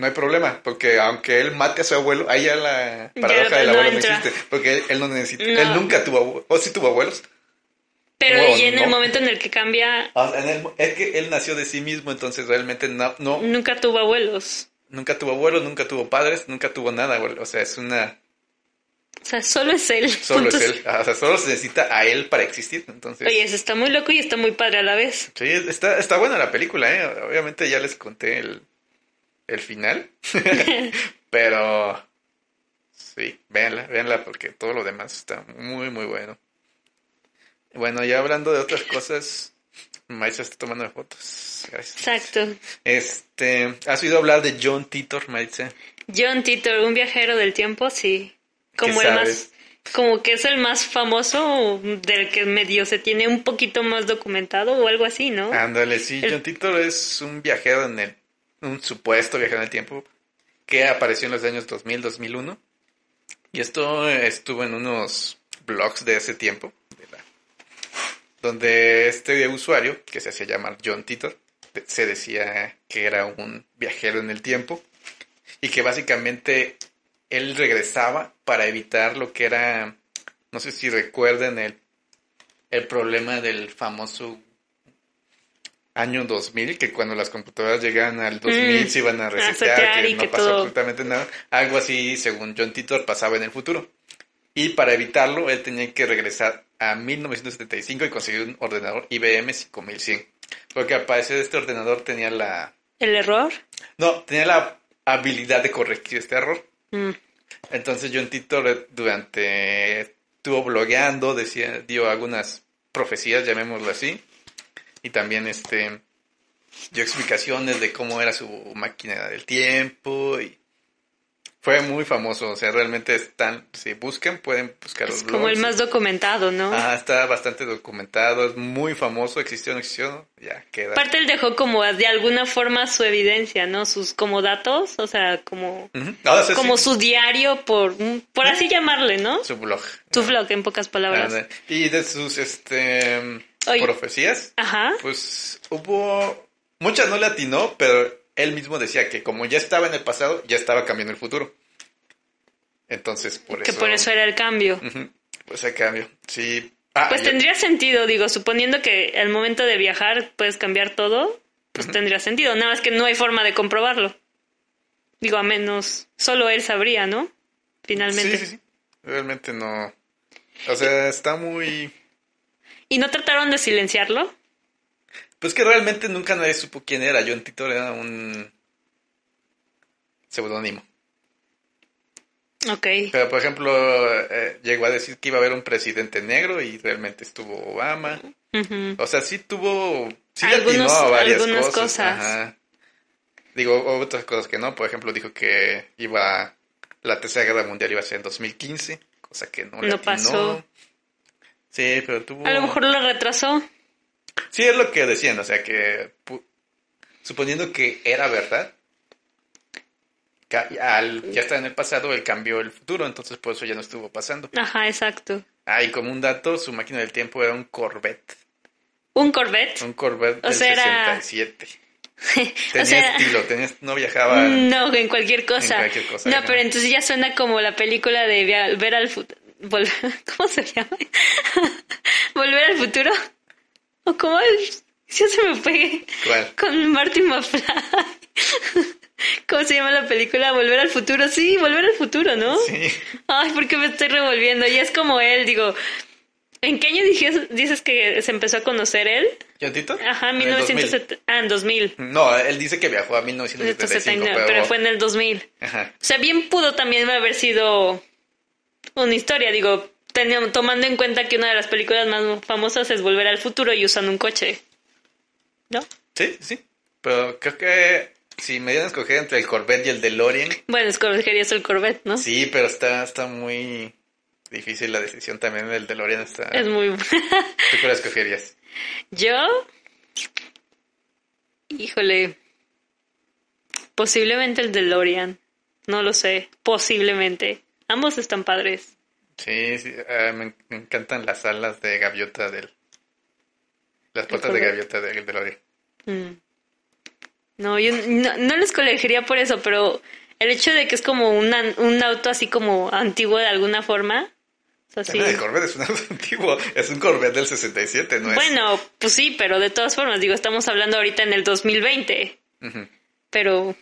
no hay problema, porque aunque él mate a su abuelo, ahí ya la paradoja del abuelo no existe, porque él, él no necesita, No. él nunca tuvo, abuelos, o sí tuvo abuelos. Pero y en el momento en el que cambia, Ah, en el- es que él nació de sí mismo, entonces realmente no, no, nunca tuvo abuelos. nunca tuvo abuelos, nunca tuvo padres, nunca tuvo nada, o sea, es una, O sea, solo es él. solo es él, Ah, o sea, solo se necesita a él para existir, entonces. Oye, eso está muy loco y está muy padre a la vez. Sí, está, está buena la película, ¿eh? Obviamente ya les conté el, el final. (laughs) Pero sí, véanla, véanla porque todo lo demás está muy, muy bueno. Bueno, ya hablando de otras cosas, Maritza está tomando fotos. Gracias. Exacto. Este, ¿has oído hablar de John Titor, Maritza? John Titor, un viajero del tiempo, sí. Como ¿Qué el sabes? más, como que es el más famoso, del que medio se tiene un poquito más documentado o algo así, ¿no? Ándale, sí, El- John Titor es un viajero en el, un supuesto viajero en el tiempo que apareció en los años 2000, 2001. Y esto estuvo en unos blogs de ese tiempo, de donde este usuario, que se hacía llamar John Titor, se decía que era un viajero en el tiempo y que básicamente él regresaba para evitar lo que era, no sé si recuerden el, el problema del famoso año 2000, que cuando las computadoras llegaban al 2000 Mm, se iban a resetear, setear que no que pasó todo- absolutamente nada. Algo así, según John Titor, pasaba en el futuro. Y para evitarlo, él tenía que regresar a 1975 y conseguir un ordenador IBM 5100. Porque al parecer este ordenador tenía la... El error. No, tenía la habilidad de corregir este error. Mm. Entonces John Titor eh, durante estuvo blogueando, decía, dio algunas profecías, llamémoslo así, y también este dio explicaciones de cómo era su máquina del tiempo y fue muy famoso, o sea, realmente están, si buscan pueden buscar los Es como el más documentado, ¿no? Ah, está bastante documentado, es muy famoso, existió o no existió, ya queda. Aparte él dejó como de alguna forma su evidencia, ¿no? Sus como datos, o sea, como como sí, su diario por por así llamarle, ¿no? su blog. Su vlog en pocas palabras. Ah, Y de sus este Oye. profecías, Ajá. Pues hubo. Muchas no le atinó, pero él mismo decía que como ya estaba en el pasado, ya estaba cambiando el futuro. Entonces, por Que eso. por eso era el cambio. Pues hay cambio. Sí. Ah, Pues tendría sentido, digo, suponiendo que al momento de viajar puedes cambiar todo, pues tendría sentido. Nada más que no hay forma de comprobarlo. Digo, a menos solo él sabría, ¿no? Finalmente. Sí, sí, sí. Realmente no. O sea, está muy. ¿Y no trataron de silenciarlo? Pues que realmente nunca nadie supo quién era. John Titor era un. seudónimo. Ok. Pero, por ejemplo, eh, llegó a decir que iba a haber un presidente negro y realmente estuvo Obama. O sea, sí tuvo, sí le Algunos- a varias algunas cosas. cosas. Ajá. Digo, otras cosas que no. Por ejemplo, dijo que iba, la tercera guerra mundial iba a ser en 2015, cosa que no le No atinó. pasó. Sí, pero tuvo... A lo mejor lo retrasó. Sí, es lo que decían, o sea, que suponiendo que era verdad, al ya está en el pasado, él cambió el futuro, entonces por eso ya no estuvo pasando. Ajá, exacto. Ah, y como un dato, su máquina del tiempo era un Corvette. Un Corvette. Un Corvette O del sea, era- 67. (laughs) o Tenía sea, estilo, tenía, no viajaba. no, en cualquier cosa. En cualquier cosa, no, ajá. pero entonces ya suena como la película de ver al futuro. (laughs) ¿Cómo se llama? (laughs) ¿Volver al futuro? ¿O cómo es? Ya se me pegué. ¿Cuál? Con Martin McFly. (laughs) ¿Cómo se llama la película? Volver al futuro. Sí, volver al futuro, ¿no? Sí. Ay, ¿por qué me estoy revolviendo? Y es como él, digo. ¿En qué año dijes- dices que se empezó a conocer él? ¿John Tito? Ajá, En el 2000. 1970. Ah, en 2000. No, él dice que viajó a 1975, 1979, pero... pero fue en el 2000. Ajá. O sea, bien pudo también haber sido una historia, digo, teniendo- tomando en cuenta que una de las películas más famosas es Volver al Futuro y usan un coche. ¿No? Sí, sí. Pero creo que si me dieran a escoger entre el Corvette y el DeLorean, Bueno, escogerías el Corvette, ¿no? sí, pero está, está muy difícil la decisión también del DeLorean. Está... Es muy... (laughs) ¿Tú cuál escogerías? Yo... Híjole. Posiblemente el DeLorean. No lo sé. Posiblemente. Ambos están padres. Sí, sí, ah, me, me encantan las alas de gaviota del... Las patas de gaviota del DeLorean. Mm. No, yo no, no lo escogería por eso, pero el hecho de que es como una, un auto así como antiguo de alguna forma. O sea, sí. El Corvette es un auto (laughs) antiguo, es un Corvette del 67, ¿no es? Bueno, pues sí, pero de todas formas, digo, estamos hablando ahorita en el 2020. Ujú. Pero,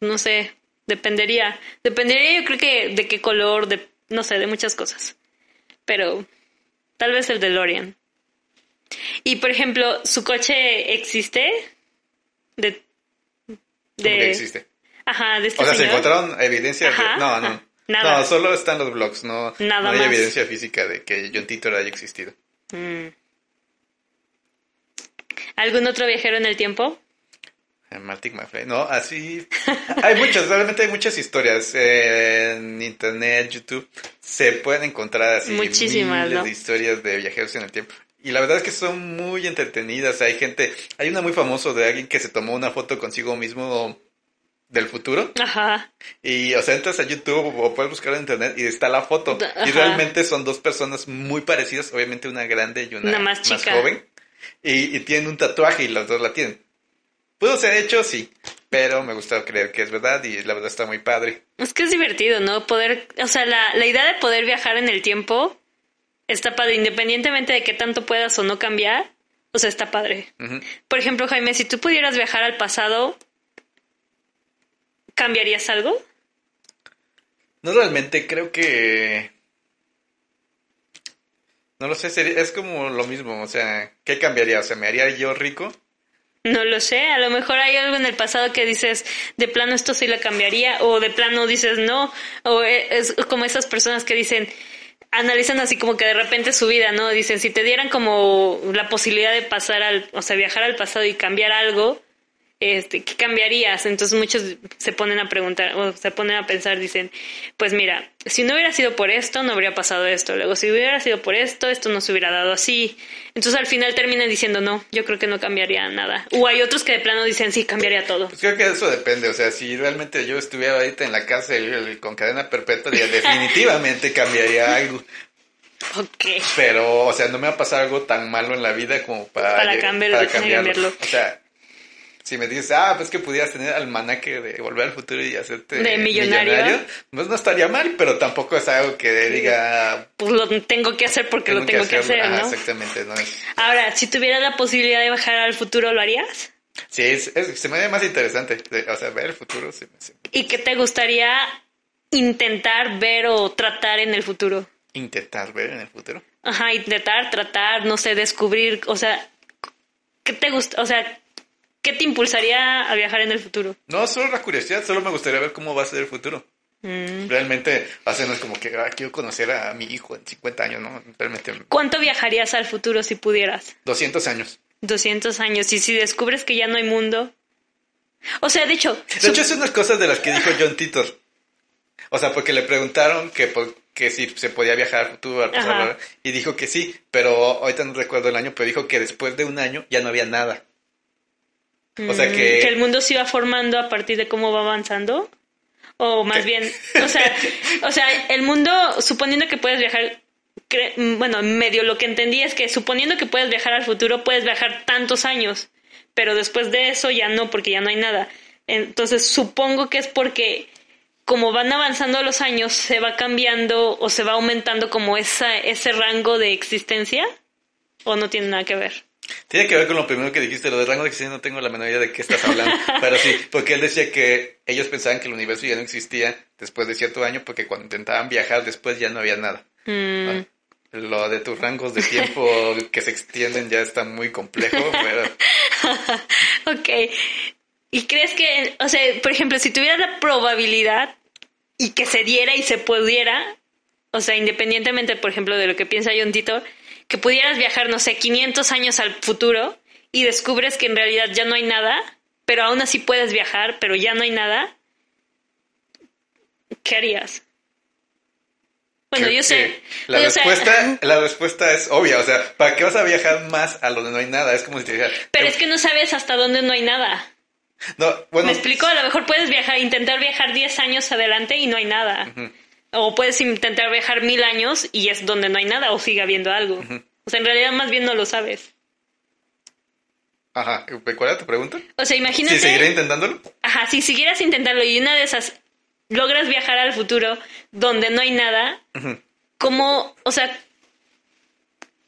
no sé, dependería. Dependería yo creo que de qué color, de, no sé, de muchas cosas. Pero, tal vez el DeLorean. Y, por ejemplo, ¿su coche existe? De... ¿Cómo que existe? Ajá, de este O sea, ¿se encontraron evidencia? de- No, no. ajá, nada. No, solo están los blogs, no, Nada no hay más. evidencia física de que John Titor haya existido. Mm. ¿Algún otro viajero en el tiempo? Martin McFly. No, así. hay muchas, realmente hay muchas historias. eh, en internet, YouTube, se pueden encontrar así Muchísimas, miles ¿no? de historias de viajeros en el tiempo. Y la verdad es que son muy entretenidas. Hay gente, hay una muy famosa de alguien que se tomó una foto consigo mismo del futuro. Ajá. Y, o sea, entras a YouTube o puedes buscar en internet y está la foto. Y realmente son dos personas muy parecidas, obviamente una grande y una, Una más chica. joven. Y, y tienen un tatuaje y las dos la tienen. Pudo ser hecho, sí, pero me gusta creer que es verdad y la verdad está muy padre. Es que es divertido, ¿no? Poder, o sea, la, la idea de poder viajar en el tiempo está padre, independientemente de qué tanto puedas o no cambiar. O sea, está padre. Por ejemplo, Jaime, si tú pudieras viajar al pasado, ¿cambiarías algo? No realmente, creo que... No lo sé, sería- es como lo mismo, o sea, ¿qué cambiaría? O sea, ¿me haría yo rico? No lo sé, a lo mejor hay algo en el pasado que dices, de plano esto sí lo cambiaría, o de plano dices no, o e- es como esas personas que dicen, analizan así como que de repente su vida, ¿no? Dicen, si te dieran como la posibilidad de pasar al, o sea, viajar al pasado y cambiar algo, este, ¿qué cambiarías? Entonces muchos se ponen a preguntar, o se ponen a pensar, dicen, pues mira, si no hubiera sido por esto, no habría pasado esto. Luego, si hubiera sido por esto, esto no se hubiera dado así. Entonces al final terminan diciendo, no, yo creo que no cambiaría nada. O hay otros que de plano dicen, sí, cambiaría todo. Pues creo que eso depende, o sea, si realmente yo estuviera ahorita en la cárcel con cadena perpetua, (laughs) definitivamente cambiaría algo. Ok. Pero, o sea, no me va a pasar algo tan malo en la vida como para, Para lle- cambiar- para para cambiarlo. cambiarlo. O sea, si me dices, ah, pues que pudieras tener almanaque de volver al futuro y hacerte De millonario. pues no estaría mal, pero tampoco es algo que diga... Pues lo tengo que hacer porque lo tengo que hacer, ¿no? exactamente, no es... Ahora, si tuvieras la posibilidad de bajar al futuro, ¿lo harías? Sí, es- es- se me hace más interesante, o sea, ver el futuro se me hace- ¿Y qué te gustaría intentar ver o tratar en el futuro? Intentar ver en el futuro. Ajá, intentar, tratar, no sé, descubrir, o sea, ¿qué te gusta? O sea, ¿qué te impulsaría a viajar en el futuro? No, solo la curiosidad, solo me gustaría ver cómo va a ser el futuro. Mm. Realmente, no es como que ah, quiero conocer a mi hijo en 50 años, ¿no? Realmente, ¿Cuánto viajarías al futuro si pudieras? 200 años. 200 años. Y si descubres que ya no hay mundo. O sea, de hecho, De hecho, es unas cosas de las que dijo John Titor. O sea, porque le preguntaron que, que si se podía viajar al futuro, al pasado, y dijo que sí, pero ahorita no recuerdo el año, pero dijo que después de un año ya no había nada. O sea que... el mundo se iba formando a partir de cómo va avanzando. O más ¿Qué? bien, o sea, (laughs) o sea, el mundo, suponiendo que puedes viajar, cre- bueno, medio lo que entendí es que suponiendo que puedes viajar al futuro, puedes viajar tantos años, pero después de eso ya no, porque ya no hay nada. Entonces supongo que es porque como van avanzando los años, se va cambiando o se va aumentando como esa, ese rango de existencia, o no tiene nada que ver. Tiene que ver con lo primero que dijiste, lo de rango de existencia no tengo la menor idea de qué estás hablando, (laughs) pero sí, porque él decía que ellos pensaban que el universo ya no existía después de cierto año porque cuando intentaban viajar después ya no había nada. Mm. Ah, Lo de tus rangos de tiempo (laughs) que se extienden ya está muy complejo, pero (laughs) Ok. ¿Y crees que, o sea, por ejemplo, si tuviera la probabilidad y que se diera y se pudiera, o sea, independientemente, por ejemplo, de lo que piensa John Tito, que pudieras viajar, no sé, 500 años al futuro y descubres que en realidad ya no hay nada, pero aún así puedes viajar, pero ya no hay nada, ¿qué harías? Bueno, yo sé. La respuesta, la respuesta es obvia, o sea, ¿para qué vas a viajar más a donde no hay nada? Es como si te dijera, Pero es que no sabes hasta dónde no hay nada. no, bueno, ¿Me explico? A lo mejor puedes viajar, intentar viajar 10 años adelante y no hay nada. O puedes intentar viajar mil años y es donde no hay nada o sigue habiendo algo. O sea, en realidad más bien no lo sabes. Ajá, ¿cuál era tu pregunta? O sea, imagínate... ¿Si seguiré intentándolo? Ajá, si siguieras intentarlo y una de esas logras viajar al futuro donde no hay nada. ¿cómo, o sea,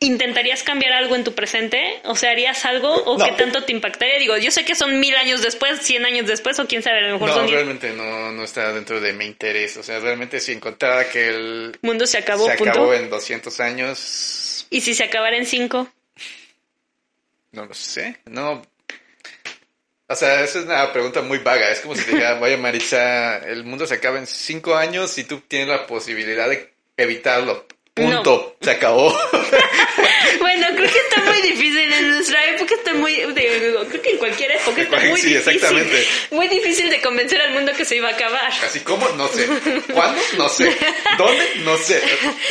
intentarías cambiar algo en tu presente? O sea, ¿harías algo o No. qué tanto te impactaría? Digo, yo sé que son mil años después, cien años después o quién sabe, a lo mejor No, son realmente no, no está dentro de mi interés. O sea, realmente si encontrara que el mundo se acabó, se punto. acabó en 200 años, ¿Y si se acabara en cinco? no lo sé. No. O sea, esa es una pregunta muy vaga. Es como si te dijera, (laughs) vaya Maritza, el mundo se acaba en 5 años y tú tienes la posibilidad de evitarlo. Punto. Se acabó. (laughs) Bueno, creo que está muy difícil en nuestra época, está muy, digo, creo que en cualquier época está (laughs) muy Sí, difícil, exactamente. muy difícil de convencer al mundo que se iba a acabar. Así como, no sé. ¿Cuándo? No sé. (laughs) ¿Dónde? No sé.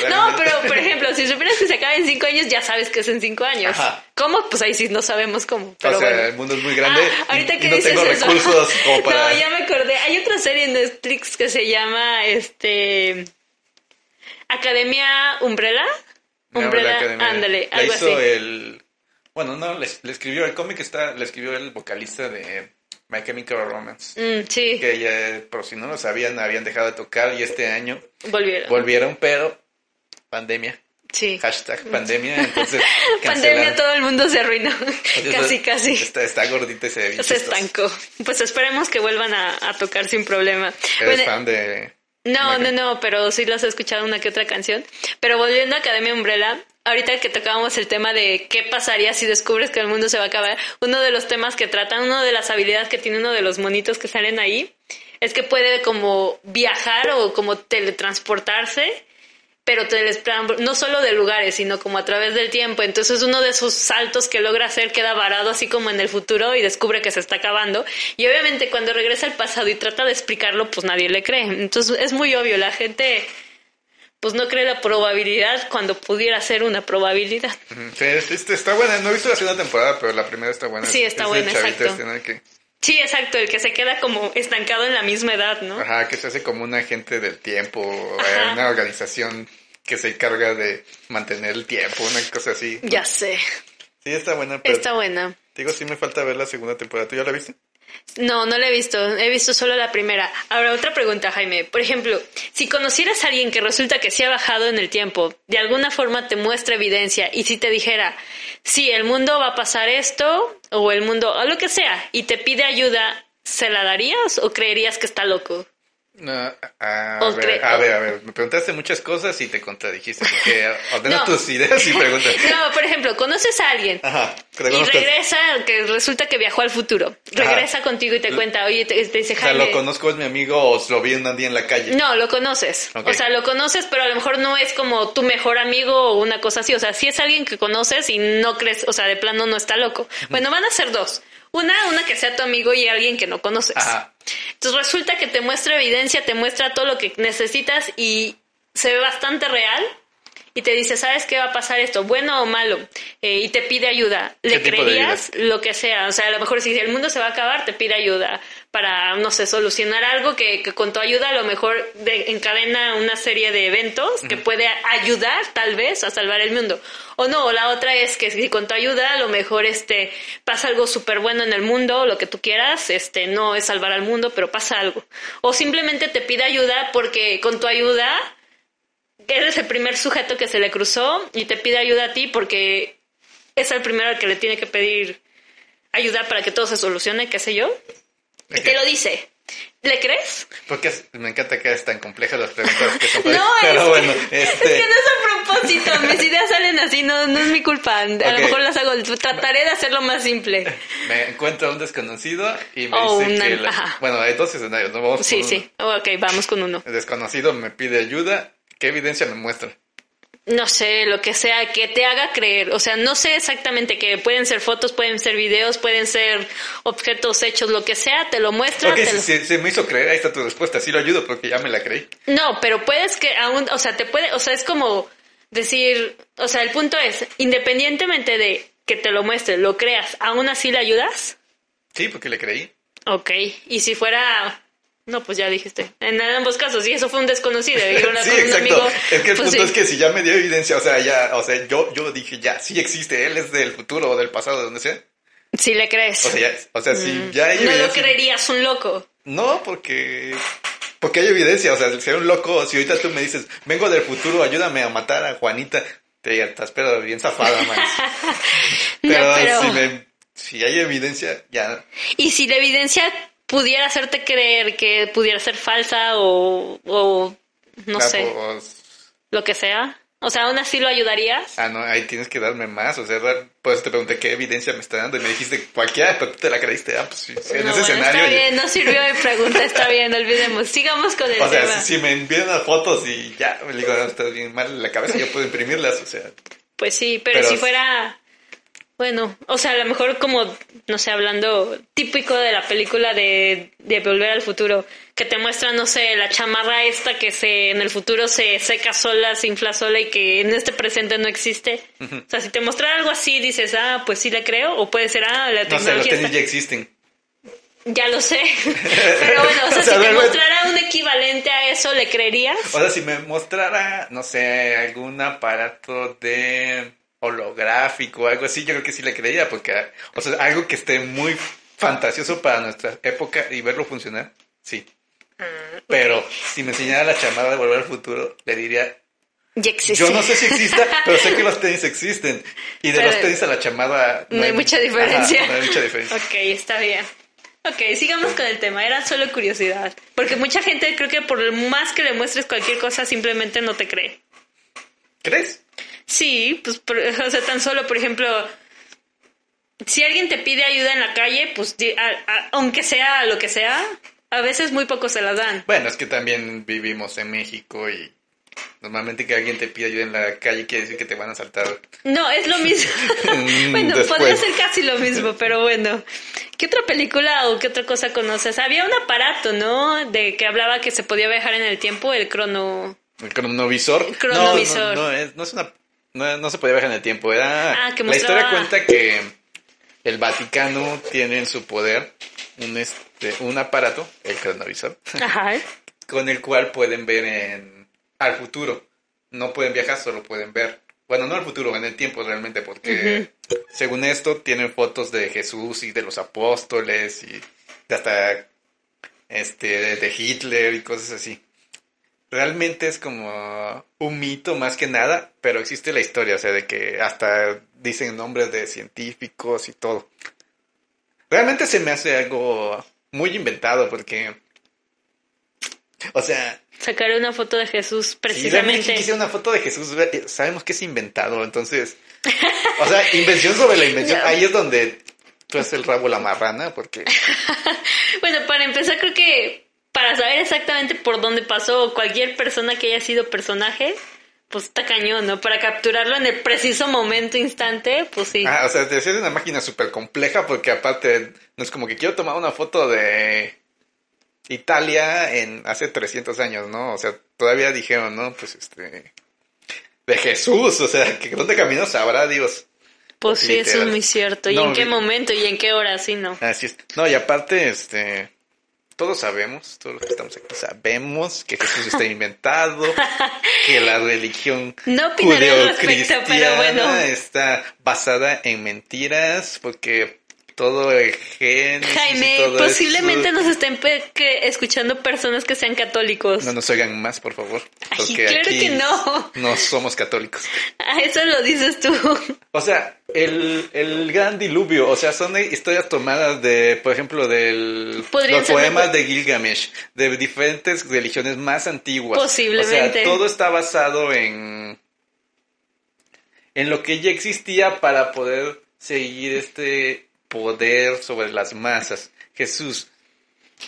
No, pero por ejemplo, si supieras que se acaba en cinco años, ya sabes que es en cinco años. Ajá. ¿Cómo? Pues ahí sí no sabemos cómo. Pero o sea, bueno. el mundo es muy grande Ah, ahorita y, que y no dices tengo eso. recursos como para... No, ya me acordé. Hay otra serie en Netflix que se llama este Academia Umbrella. Umbrella, ándale, algo hizo así. el... Bueno, no, le, le escribió el cómic, está, le escribió el vocalista de My Chemical Romance. Mm, sí, Que ya, por si no lo sabían, habían dejado de tocar y este año volvieron. volvieron, pero pandemia. sí. Hashtag pandemia, entonces (laughs) Pandemia, todo el mundo se arruinó. Entonces, casi, casi. Está, está gordita y se estancó. Pues esperemos que vuelvan a, a tocar sin problema. ¿Eres Bueno, fan de...? No, no, no, pero sí las he escuchado una que otra canción. Pero volviendo a Academia Umbrella, ahorita que tocábamos el tema de qué pasaría si descubres que el mundo se va a acabar, uno de los temas que tratan, una de las habilidades que tiene uno de los monitos que salen ahí, es que puede como viajar o como teletransportarse, pero teletran- no solo de lugares, sino como a través del tiempo. Entonces uno de esos saltos que logra hacer queda varado así como en el futuro y descubre que se está acabando. Y obviamente cuando regresa al pasado y trata de explicarlo, pues nadie le cree. Entonces es muy obvio, la gente pues no cree la probabilidad cuando pudiera ser una probabilidad. Sí, es- este, está buena. No he visto la segunda temporada, pero la primera está buena. Sí, está Es buena, exacto. este, ¿no? que, Sí, exacto, el que se queda como estancado en la misma edad, ¿no? ajá, que se hace como un agente del tiempo, eh, una organización que se encarga de mantener el tiempo, una cosa así. Ya sé, Sí, está buena, pero está buena. digo, sí me falta ver la segunda temporada. ¿Tú ya la viste? No, no la he visto. He visto solo la primera. Ahora, otra pregunta, Jaime. Por ejemplo, si conocieras a alguien que resulta que se ha bajado en el tiempo, de alguna forma te muestra evidencia, y si te dijera, sí, el mundo va a pasar esto, o el mundo, o lo que sea, y te pide ayuda, ¿se la darías o creerías que está loco? No, a, ver, a ver, a ver, me preguntaste muchas cosas y te contradijiste, porque (laughs) ordena No. tus ideas y preguntas. (laughs) No, por ejemplo, conoces a alguien Ajá, y regresa, que resulta que viajó al futuro, regresa contigo y te cuenta, oye, te, te dice O sea, Jaime. lo conozco, es mi amigo o lo vi un día en la calle. No, lo conoces. O sea, lo conoces, pero a lo mejor no es como tu mejor amigo o una cosa así. O sea, sí es alguien que conoces y no crees, o sea, de plano no está loco. Bueno, van a ser dos. Una, una que sea tu amigo y alguien que no conoces. Ajá. Entonces resulta que te muestra evidencia, te muestra todo lo que necesitas y se ve bastante real. Y te dice, ¿sabes qué va a pasar esto? ¿Bueno o malo? Eh, y te pide ayuda. ¿Le ¿Qué tipo de creerías lo que sea? O sea, a lo mejor si el mundo se va a acabar, te pide ayuda para, no sé, solucionar algo que, que con tu ayuda a lo mejor de- encadena una serie de eventos que puede ayudar tal vez a salvar el mundo. O no, o la otra es que si con tu ayuda a lo mejor este pasa algo súper bueno en el mundo, lo que tú quieras, este no es salvar al mundo, pero pasa algo. O simplemente te pide ayuda porque con tu ayuda eres el primer sujeto que se le cruzó y te pide ayuda a ti porque es el primero al que le tiene que pedir ayuda para que todo se solucione, qué sé yo. Y te lo dice. ¿Le crees? Porque es- me encanta que es tan compleja las preguntas que son (laughs) No, (laughs) Pero es, bueno, que, este... es que no es a propósito. Mis ideas salen así, no, no es mi culpa. A lo mejor las hago. Trataré de hacerlo más simple. Me encuentro a un desconocido y me Oh, dice una- que... la-. Bueno, hay dos escenarios, ¿no? Vamos Sí, uno. sí. Ok, vamos con uno. El desconocido me pide ayuda. ¿Qué evidencia me muestra? No sé, lo que sea, que te haga creer. O sea, no sé exactamente qué. Pueden ser fotos, pueden ser videos, pueden ser objetos hechos, lo que sea, te lo muestra. Ok, te si, lo- si- si me hizo creer, ahí está tu respuesta. Sí lo ayudo porque ya me la creí. No, pero puedes que aún, o sea, te puede, o sea, es como decir, o sea, el punto es, independientemente de que te lo muestre, lo creas, aún así le ayudas. Sí, porque le creí. Ok, y si fuera, no, pues ya dijiste, en ambos casos, si eso fue un desconocido, y una (laughs) sí, con un exacto. amigo, es que el pues punto sí. es que si ya me dio evidencia, o sea, ya, o sea, yo, yo dije ya, sí existe, él es del futuro o del pasado, de donde sea. Si le crees. O sea, ya- o sea si ya hay Mm. no lo evidencia- creerías un loco. No, porque... Porque hay evidencia, o sea, si hay un loco, si ahorita tú me dices, vengo del futuro, ayúdame a matar a Juanita, te diría, estás pero bien zafada, man. (laughs) No, pero- Si, me- si hay evidencia, ya... Y si la evidencia pudiera hacerte creer que pudiera ser falsa o, o no ah, sé, lo que sea. O sea, aún así lo ayudarías. ah, no, ahí tienes que darme más, o sea, por eso te pregunté qué evidencia me está dando y me dijiste cualquiera, pero tú te la creíste, ah, pues sí, en no, ese bueno, escenario... está y- bien, no sirvió mi pregunta, está bien, olvidemos. Sigamos con el O sea, tema. si, si me envían las fotos y ya, me digo, no, estás bien mal en la cabeza, yo puedo imprimirlas, o sea... Pues sí, pero, Pero- si fuera, bueno, o sea, a lo mejor como, no sé, hablando típico de la película de, de Volver al Futuro, que te muestra, no sé, la chamarra esta que se en el futuro se seca sola, se infla sola y que en este presente no existe. O sea, si te mostrara algo así, dices, ah, pues sí le creo, o puede ser, ah, la No sé, los tecnología tenis ya existen. Ya lo sé. (laughs) Pero bueno, o sea, O sea, si te realmente- mostrara un equivalente a eso, ¿le creerías? O sea, si me mostrara, no sé, algún aparato de holográfico algo así, yo creo que sí le creía, porque, o sea, algo que esté muy fantasioso para nuestra época y verlo funcionar, sí. Pero si me enseñara la chamada de volver al futuro, le diría, Ya existe. yo no sé si exista, (laughs) pero sé que los tenis existen. Y de Pero- los tenis a la chamada... No hay mucha diferencia. Ajá, no hay mucha diferencia. Ok, está bien. Ok, sigamos con el tema. Era solo curiosidad. Porque mucha gente creo que por más que le muestres cualquier cosa, simplemente no te cree. ¿Crees? Sí, pues, por- (laughs) o sea, tan solo, por ejemplo, si alguien te pide ayuda en la calle, pues, di- a- a- aunque sea lo que sea, a veces muy pocos se las dan. Bueno, es que también vivimos en México y normalmente que alguien te pide ayuda en la calle quiere decir que te van a saltar. No, es lo mismo. (laughs) (laughs) Bueno, después. podría ser casi lo mismo, pero bueno. ¿Qué otra película o qué otra cosa conoces? Había un aparato, ¿no? De que hablaba que se podía viajar en el tiempo, el crono... ¿El cronovisor? El cronovisor. No, no, no, es, no es una... No, no se podía viajar en el tiempo. Era, Ah, que La historia cuenta que el Vaticano tiene en su poder un, este, un aparato, el cronovisor, Ajá. (laughs) con el cual pueden ver en, al futuro. No pueden viajar, solo pueden ver. Bueno, no al futuro, en el tiempo realmente, porque según esto tienen fotos de Jesús y de los apóstoles y de hasta este de Hitler y cosas así. Realmente es como un mito más que nada, pero existe la historia, o sea, de que hasta dicen nombres de científicos y todo. Realmente se me hace algo muy inventado porque, o sea, Sacaré una foto de Jesús si precisamente. quise una foto de Jesús, sabemos que es inventado, entonces, o sea, invención sobre la invención, (laughs) No. ahí es donde tú haces el rabo la marrana, porque, (laughs) Bueno, para empezar, creo que para saber exactamente por dónde pasó cualquier persona que haya sido personaje, pues está cañón, ¿no? Para capturarlo en el preciso momento, instante, pues sí. ah, o sea, te una máquina súper compleja, porque aparte, no es como que quiero tomar una foto de Italia en hace 300 años, ¿no? O sea, todavía dijeron, ¿no? Pues este, de Jesús, o sea, que dónde caminó sabrá Dios. Pues sí, eso es muy cierto. ¿Y No, en qué momento y en qué hora? Sí, no. Así es. No, y aparte, este, todos sabemos, todos los que estamos aquí sabemos que Jesús está inventado, (laughs) que la religión No respecto, pero judeocristiana bueno. está basada en mentiras, porque todo el y Jaime, todo posiblemente nos estén escuchando personas que sean católicos. No nos oigan más, por favor. Ay, Porque claro aquí que no. No somos católicos. Ah, eso lo dices tú. O sea, el, el gran diluvio, o sea, son historias tomadas de, por ejemplo, del los poemas de Gilgamesh, de diferentes religiones más antiguas. Posiblemente. O sea, todo está basado en en lo que ya existía para poder seguir este poder sobre las masas. Jesús.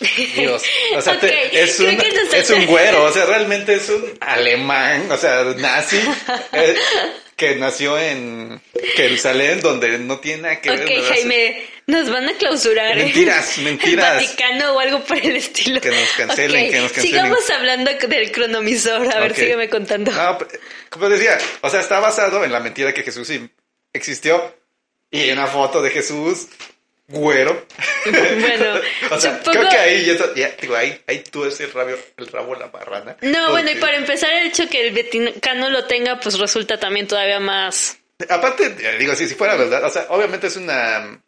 (laughs) Dios, o sea, te- es, un, es un güero, o sea, realmente es un alemán, o sea, nazi, (laughs) eh, que nació en Jerusalén, donde no tiene nada que ver. Ok. Jaime, nos van a clausurar. Mentiras, mentiras. El Vaticano o algo por el estilo. Que nos cancelen, que nos cancelen. Sigamos hablando del cronomisor. A ver, sígueme contando. No, como decía, o sea, está basado en la mentira que Jesús existió y hay una foto de Jesús güero. Bueno, (laughs) o sea, supongo- creo que ahí, ya, digo, ahí, ahí tú ese el rabo, el rabo la barrana. No, bueno, y para empezar, el hecho que el Vaticano lo tenga, pues resulta también todavía más. Aparte, eh, digo, si, si fuera verdad, o sea, obviamente es una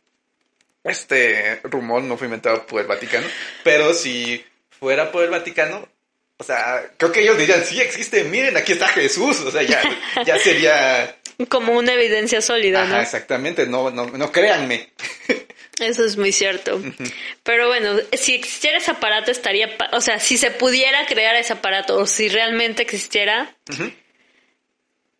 este rumor no fue inventado por el Vaticano, pero si fuera por el Vaticano, o sea, creo que ellos dirían, sí existe, miren, aquí está Jesús, o sea, ya, ya sería... (laughs) Como una evidencia sólida, Ajá, ¿no? exactamente, no, no, no créanme. (laughs) Eso es muy cierto. Pero bueno, si existiera ese aparato estaría, o sea, si se pudiera crear ese aparato o si realmente existiera,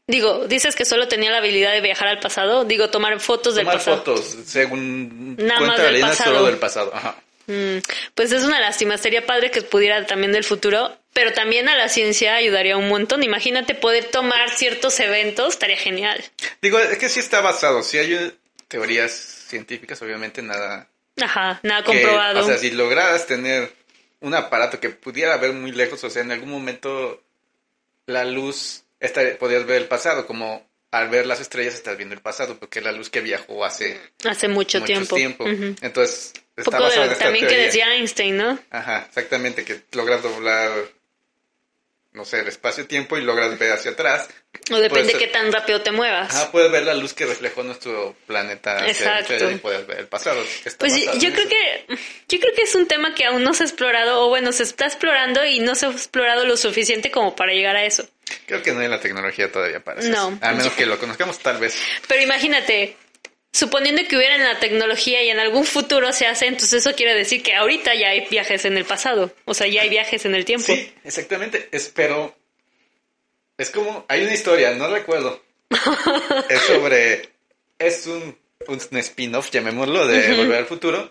digo, dices que solo tenía la habilidad de viajar al pasado, digo, tomar fotos del Tomar pasado. fotos, según Nada más la del leyenda, pasado. solo del pasado. Ajá. Mm, pues es una lástima, sería padre que pudiera también del futuro, pero también a la ciencia ayudaría un montón. Imagínate poder tomar ciertos eventos, estaría genial. Digo, es que sí está basado, sí hay teorías científicas, obviamente nada Ajá, nada que- comprobado. o sea, si lograras tener un aparato que pudiera ver muy lejos, o sea, en algún momento la luz, esta, podías ver el pasado, como al ver las estrellas estás viendo el pasado, porque es la luz que viajó hace Hace mucho, tiempo. tiempo. Ujú. Entonces, está Poco basado de en esta también que decía Einstein, ¿no? Ajá, exactamente, que logras doblar, no sé, el espacio-tiempo y logras ver hacia atrás. O depende ser- qué tan rápido te muevas. Ajá, puedes ver la luz que reflejó nuestro planeta Exacto. y puedes ver el pasado. Pues yo creo eso. que yo creo que es un tema que aún no se ha explorado o bueno, se está explorando y no se ha explorado lo suficiente como para llegar a eso. Creo que no hay la tecnología todavía para eso. No. A menos que lo conozcamos, tal vez. Pero imagínate, suponiendo que hubiera en la tecnología y en algún futuro se hace, entonces eso quiere decir que ahorita ya hay viajes en el pasado, o sea, ya hay viajes en el tiempo. Sí, exactamente. Espero. Es como. Hay una historia, no recuerdo. es (laughs) sobre. Es un, un spin-off, llamémoslo, de Volver al Futuro.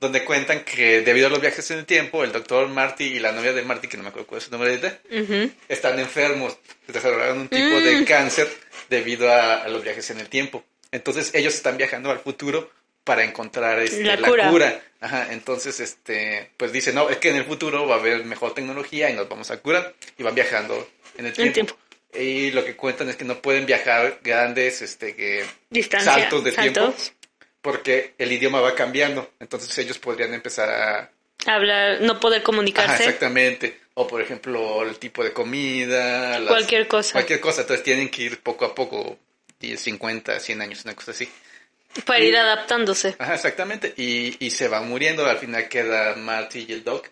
Donde cuentan que debido a los viajes en el tiempo, el doctor Marty y la novia de Marty, que no me acuerdo cuál es su nombre ahorita, Ujú. están enfermos. Desarrollaron un tipo Mm. de cáncer debido a, a los viajes en el tiempo. Entonces ellos están viajando al futuro para encontrar este, La la, cura. cura. Ajá, entonces, este, pues dice, no, es que en el futuro va a haber mejor tecnología y nos vamos a curar. Y van viajando en el tiempo. tiempo. Y lo que cuentan es que no pueden viajar grandes este, que, Distancia, saltos de tiempo porque el idioma va cambiando. Entonces ellos podrían empezar a... Hablar, no poder Ajá, comunicarse. exactamente. O por ejemplo, el tipo de comida. las- Cualquier cosa. Cualquier cosa. Entonces tienen que ir poco a poco, 10, 50, 100 años, una cosa así. para ir adaptándose. Ajá, exactamente. Y, y se van muriendo. Al final queda Marty y el Doc.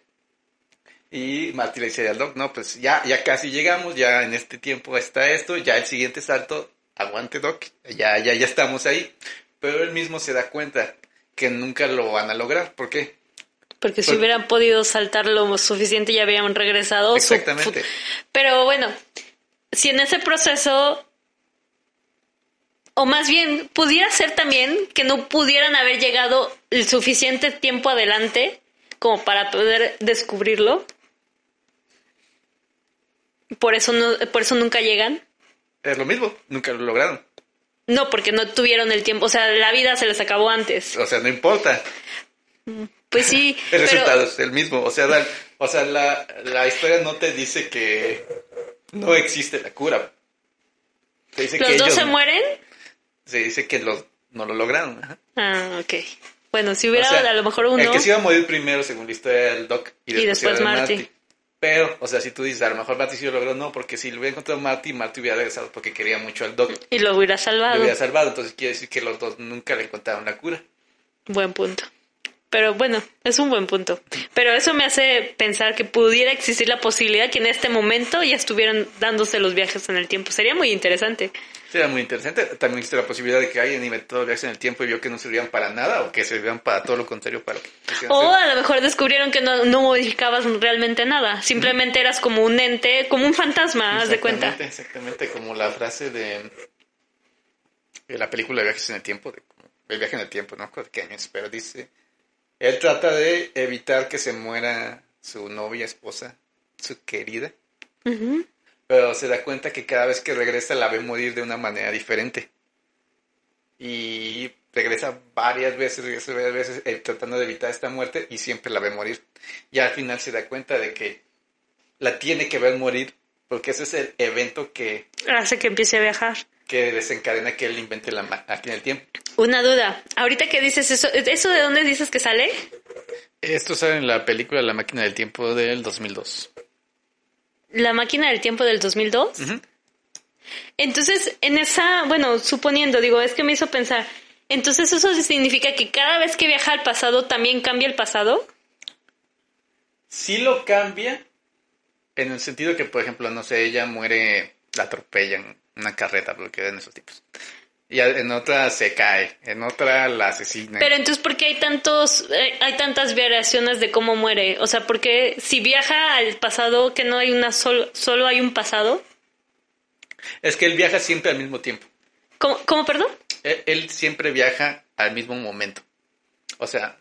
Y Marty le dice al Doc, no, pues ya, ya casi llegamos, ya en este tiempo está esto, ya el siguiente salto, aguante Doc, ya, ya, ya estamos ahí. Pero él mismo se da cuenta que nunca lo van a lograr. ¿Por qué? Porque si Pues- hubieran podido saltar lo suficiente ya habrían regresado. Exactamente. Pero bueno, si en ese proceso, o más bien, pudiera ser también que no pudieran haber llegado el suficiente tiempo adelante como para poder descubrirlo. Por eso, no, por eso nunca llegan. Es lo mismo, nunca lo lograron. No, porque no tuvieron el tiempo. O sea, la vida se les acabó antes. O sea, no importa. Pues sí, (laughs) El pero resultado es el mismo. O sea, la, o sea la, la historia no te dice que no existe la cura. Te dice los que dos ellos, se mueren. Se dice que los, no lo lograron. ajá. Ah, ok. Bueno, si hubiera O sea, a lo mejor uno. El que se iba a morir primero, según la historia del Doc, y después, Marty. Marty. Pero, o sea, si tú dices, a lo mejor Marty sí lo logró, no, porque si lo hubiera encontrado Marty, Marty hubiera regresado porque quería mucho al Doc. Y lo hubiera Lo salvado. hubiera salvado, entonces quiere decir que los dos nunca le encontraron la cura. Buen punto. Pero bueno, es un buen punto. Pero eso me hace pensar que pudiera existir la posibilidad que en este momento ya estuvieran dándose los viajes en el tiempo. Sería muy interesante. Sería muy interesante. También existe la posibilidad de que alguien inventó viajes en el tiempo y vio que no servían para nada o que servían para todo lo contrario, para O a lo mejor descubrieron que no, no modificabas realmente nada. Simplemente eras como un ente, como un fantasma, haz de cuenta. Exactamente, como la frase de, de la película de viajes en el tiempo, de, el viaje en el tiempo, no recuerdo qué año es, pero dice, él trata de evitar que se muera su novia, esposa, su querida, Ujú. Pero se da cuenta que cada vez que regresa la ve morir de una manera diferente. Y regresa varias veces, regresa varias veces eh, tratando de evitar esta muerte y siempre la ve morir. Y al final se da cuenta de que la tiene que ver morir porque ese es el evento que, Hace que empiece a viajar. que desencadena que él invente la máquina del tiempo. Una duda. Ahorita que dices eso, ¿eso de dónde dices que sale? Esto sale en la película La máquina del tiempo del 2002. La máquina del tiempo del 2002. Ujú. Entonces, en esa, bueno, suponiendo, digo, es que me hizo pensar, Entonces eso significa que cada vez que viaja al pasado también cambia el pasado. Sí lo cambia en el sentido que, por ejemplo, no sé, ella muere, la atropellan una carreta, porque en esos tipos. Y en otra se cae, en otra la asesina. Pero entonces, ¿por qué hay tantos, eh, hay tantas variaciones de cómo muere? O sea, porque si viaja al pasado, que no hay una solo, solo hay un pasado. Es que él viaja siempre al mismo tiempo. ¿Cómo, cómo perdón? Él, él siempre viaja al mismo momento. O sea,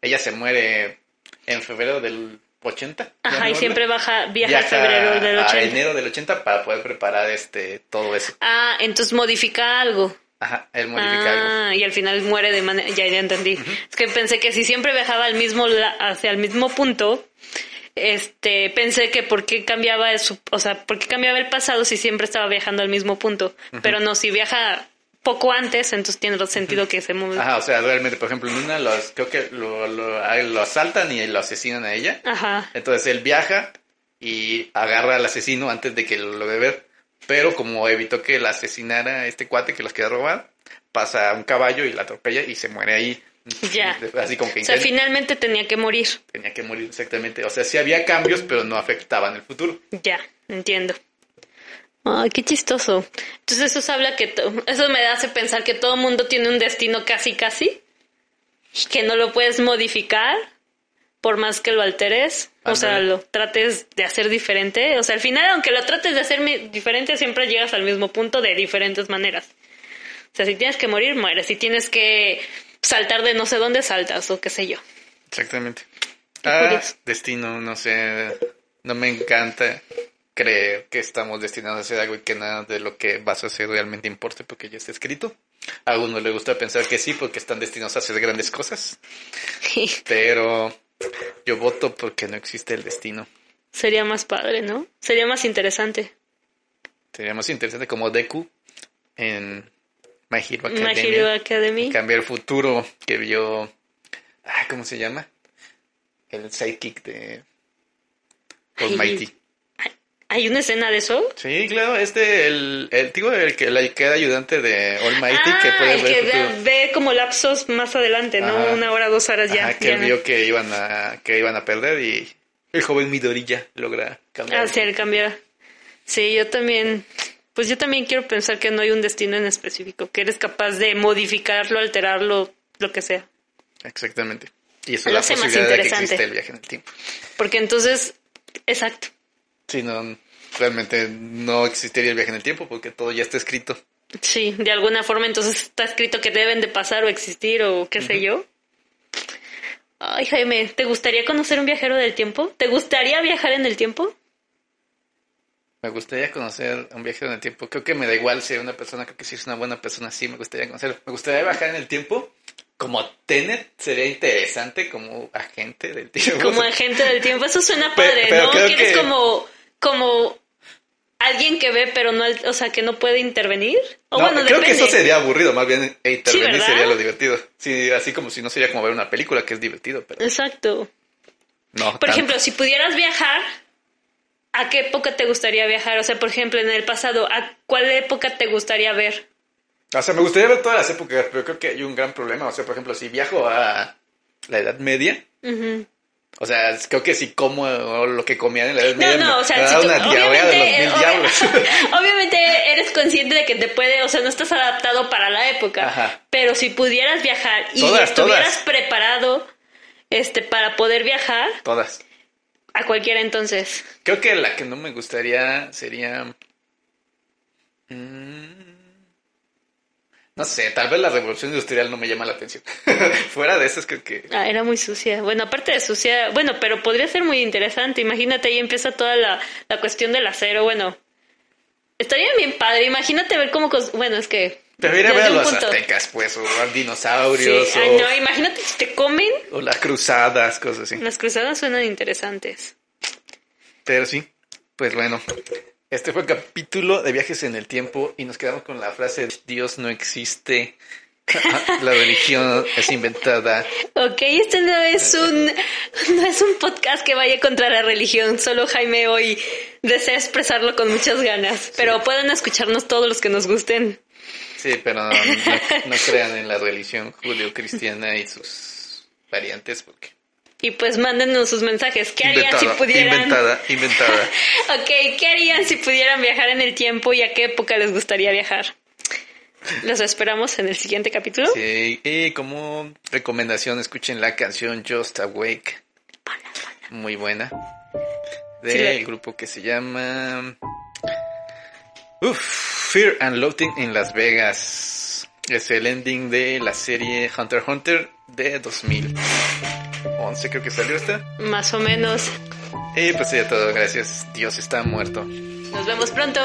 ella se muere en febrero del 80. Ajá, y siempre baja, viaja, Viaja a febrero del a 80. enero del 80 para poder preparar este todo eso. Ah, entonces modifica algo. Ajá, él modifica algo. Ah, y al final muere de manera... Ya, ya entendí. Es que pensé que si siempre viajaba al mismo la- hacia el mismo punto, este, pensé que por qué cambiaba el, su- o sea, por qué cambiaba el pasado si siempre estaba viajando al mismo punto. Pero no, si viaja poco antes, entonces tiene sentido que se mueve. Ajá, o sea, realmente, por ejemplo, en una los, creo que lo, lo asaltan y lo asesinan a ella. Ajá. Entonces él viaja y agarra al asesino antes de que lo logre ver. Pero como evitó que la asesinara este cuate que los quería robar, pasa a un caballo y la atropella y se muere ahí. (laughs) Ya. (laughs) Así como que O sea, intenta- finalmente tenía que morir. tenía que morir exactamente. O sea, sí había cambios, pero no afectaban el futuro. Ya, entiendo. Ay, qué chistoso. Entonces eso habla que eso me hace pensar que todo mundo tiene un destino casi casi que no lo puedes modificar por más que lo alteres, o sea, lo trates de hacer diferente, o sea, al final aunque lo trates de hacer diferente siempre llegas al mismo punto de diferentes maneras. O sea, si tienes que morir, mueres, si tienes que saltar de no sé dónde saltas o qué sé yo. Exactamente. Ah, destino, no sé. No me encanta creer que estamos destinados a hacer algo y que nada de lo que vas a hacer realmente importe porque ya está escrito. A algunos les gusta pensar que sí porque están destinados a hacer grandes cosas, (laughs) pero yo voto porque no existe el destino. Sería más padre, ¿no? Sería más interesante. Sería más interesante como Deku en My Hero My Academia. Hero Academy. Cambiar el futuro que vio... Ah, ¿Cómo se llama? El sidekick de Almighty. ¿Hay una escena de eso? Sí, claro, este, el, el digo, el que, la que era ayudante de Almighty, ah, que puede el ver que ve, ve como lapsos más adelante, ¿no? Ajá. Una hora, dos horas ya. Ajá, que ya no. vio que iban a, que iban a perder y el joven Midorilla logra cambiar. El cambiar. Sí, yo también, pues yo también quiero pensar que no hay un destino en específico, que eres capaz de modificarlo, alterarlo, lo que sea. Exactamente. Y eso es la más posibilidad de que interesante. existe el viaje en el tiempo. Porque entonces, exacto. Si no, realmente no existiría el viaje en el tiempo porque todo ya está escrito. Sí, de alguna forma entonces está escrito que deben de pasar o existir o qué sé yo. Ay, Jaime, ¿te gustaría conocer un viajero del tiempo? ¿Te gustaría viajar en el tiempo? Me gustaría conocer a un viajero en el tiempo. Creo que me da igual si una persona, creo que si es una buena persona, sí, me gustaría conocerlo. Me gustaría viajar en el tiempo. Como Tenet sería interesante como agente del tiempo. Como agente del tiempo, eso suena padre, pero ¿no? Que eres que- como, como alguien que ve, pero no, o sea, que no puede intervenir. O No, bueno, creo que eso sería aburrido, más bien e intervenir sería lo divertido. Sí, así como si no sería como ver una película que es divertido, pero Exacto. no. Por tanto. ejemplo, si pudieras viajar, ¿a qué época te gustaría viajar? O sea, por ejemplo, en el pasado, ¿a cuál época te gustaría ver? O sea, me gustaría ver todas las épocas, pero creo que hay un gran problema. O sea, por ejemplo, si viajo a la Edad Media. O sea, creo que si como lo que comían en la Edad No, Media, no, o sea, si tú- una diarrea de los obviamente, mil obvia- diablos. (laughs) (laughs) obviamente eres consciente de que te puede, o sea, no estás adaptado para la época, Ajá. pero si pudieras viajar y Todas, estuvieras todas. preparado este para poder viajar Todas. a cualquiera entonces. Creo que la que no me gustaría sería... mm, No sé, tal vez la revolución industrial no me llama la atención. (laughs) Fuera de esas creo que... Ah, era muy sucia. Bueno, aparte de sucia, bueno, pero podría ser muy interesante. Imagínate, ahí empieza toda la, la cuestión del acero. Bueno, estaría bien padre. Imagínate ver cómo, bueno, es que Pero ir a ver a los punto- aztecas, pues, o a Sí, dinosaurios, ay, o, no, imagínate si te comen. o las cruzadas, cosas así. Las cruzadas suenan interesantes. Pero sí, pues bueno, este fue el capítulo de viajes en el tiempo y nos quedamos con la frase Dios no existe, (laughs) la religión es inventada. Ok, este no es un no es un podcast que vaya contra la religión. Solo Jaime hoy desea expresarlo con muchas ganas. Pero pueden escucharnos todos los que nos gusten. Sí, pero no, no- no crean en la religión judeo-cristiana y sus variantes porque... Y pues mándenos sus mensajes. ¿Qué harían Inventada, si pudieran? inventada, (laughs) inventada. Ok, ¿qué harían si pudieran viajar en el tiempo y a qué época les gustaría viajar? Los esperamos en el siguiente capítulo. Sí, y como recomendación, escuchen la canción Just Awake. Muy buena. Del grupo que se llama... Uf, Fear and Loathing en Las Vegas. Es el ending de la serie Hunter x Hunter de 2011, creo que salió esta. Más o menos. Y pues ya todo, gracias. Dios está muerto. Nos vemos pronto.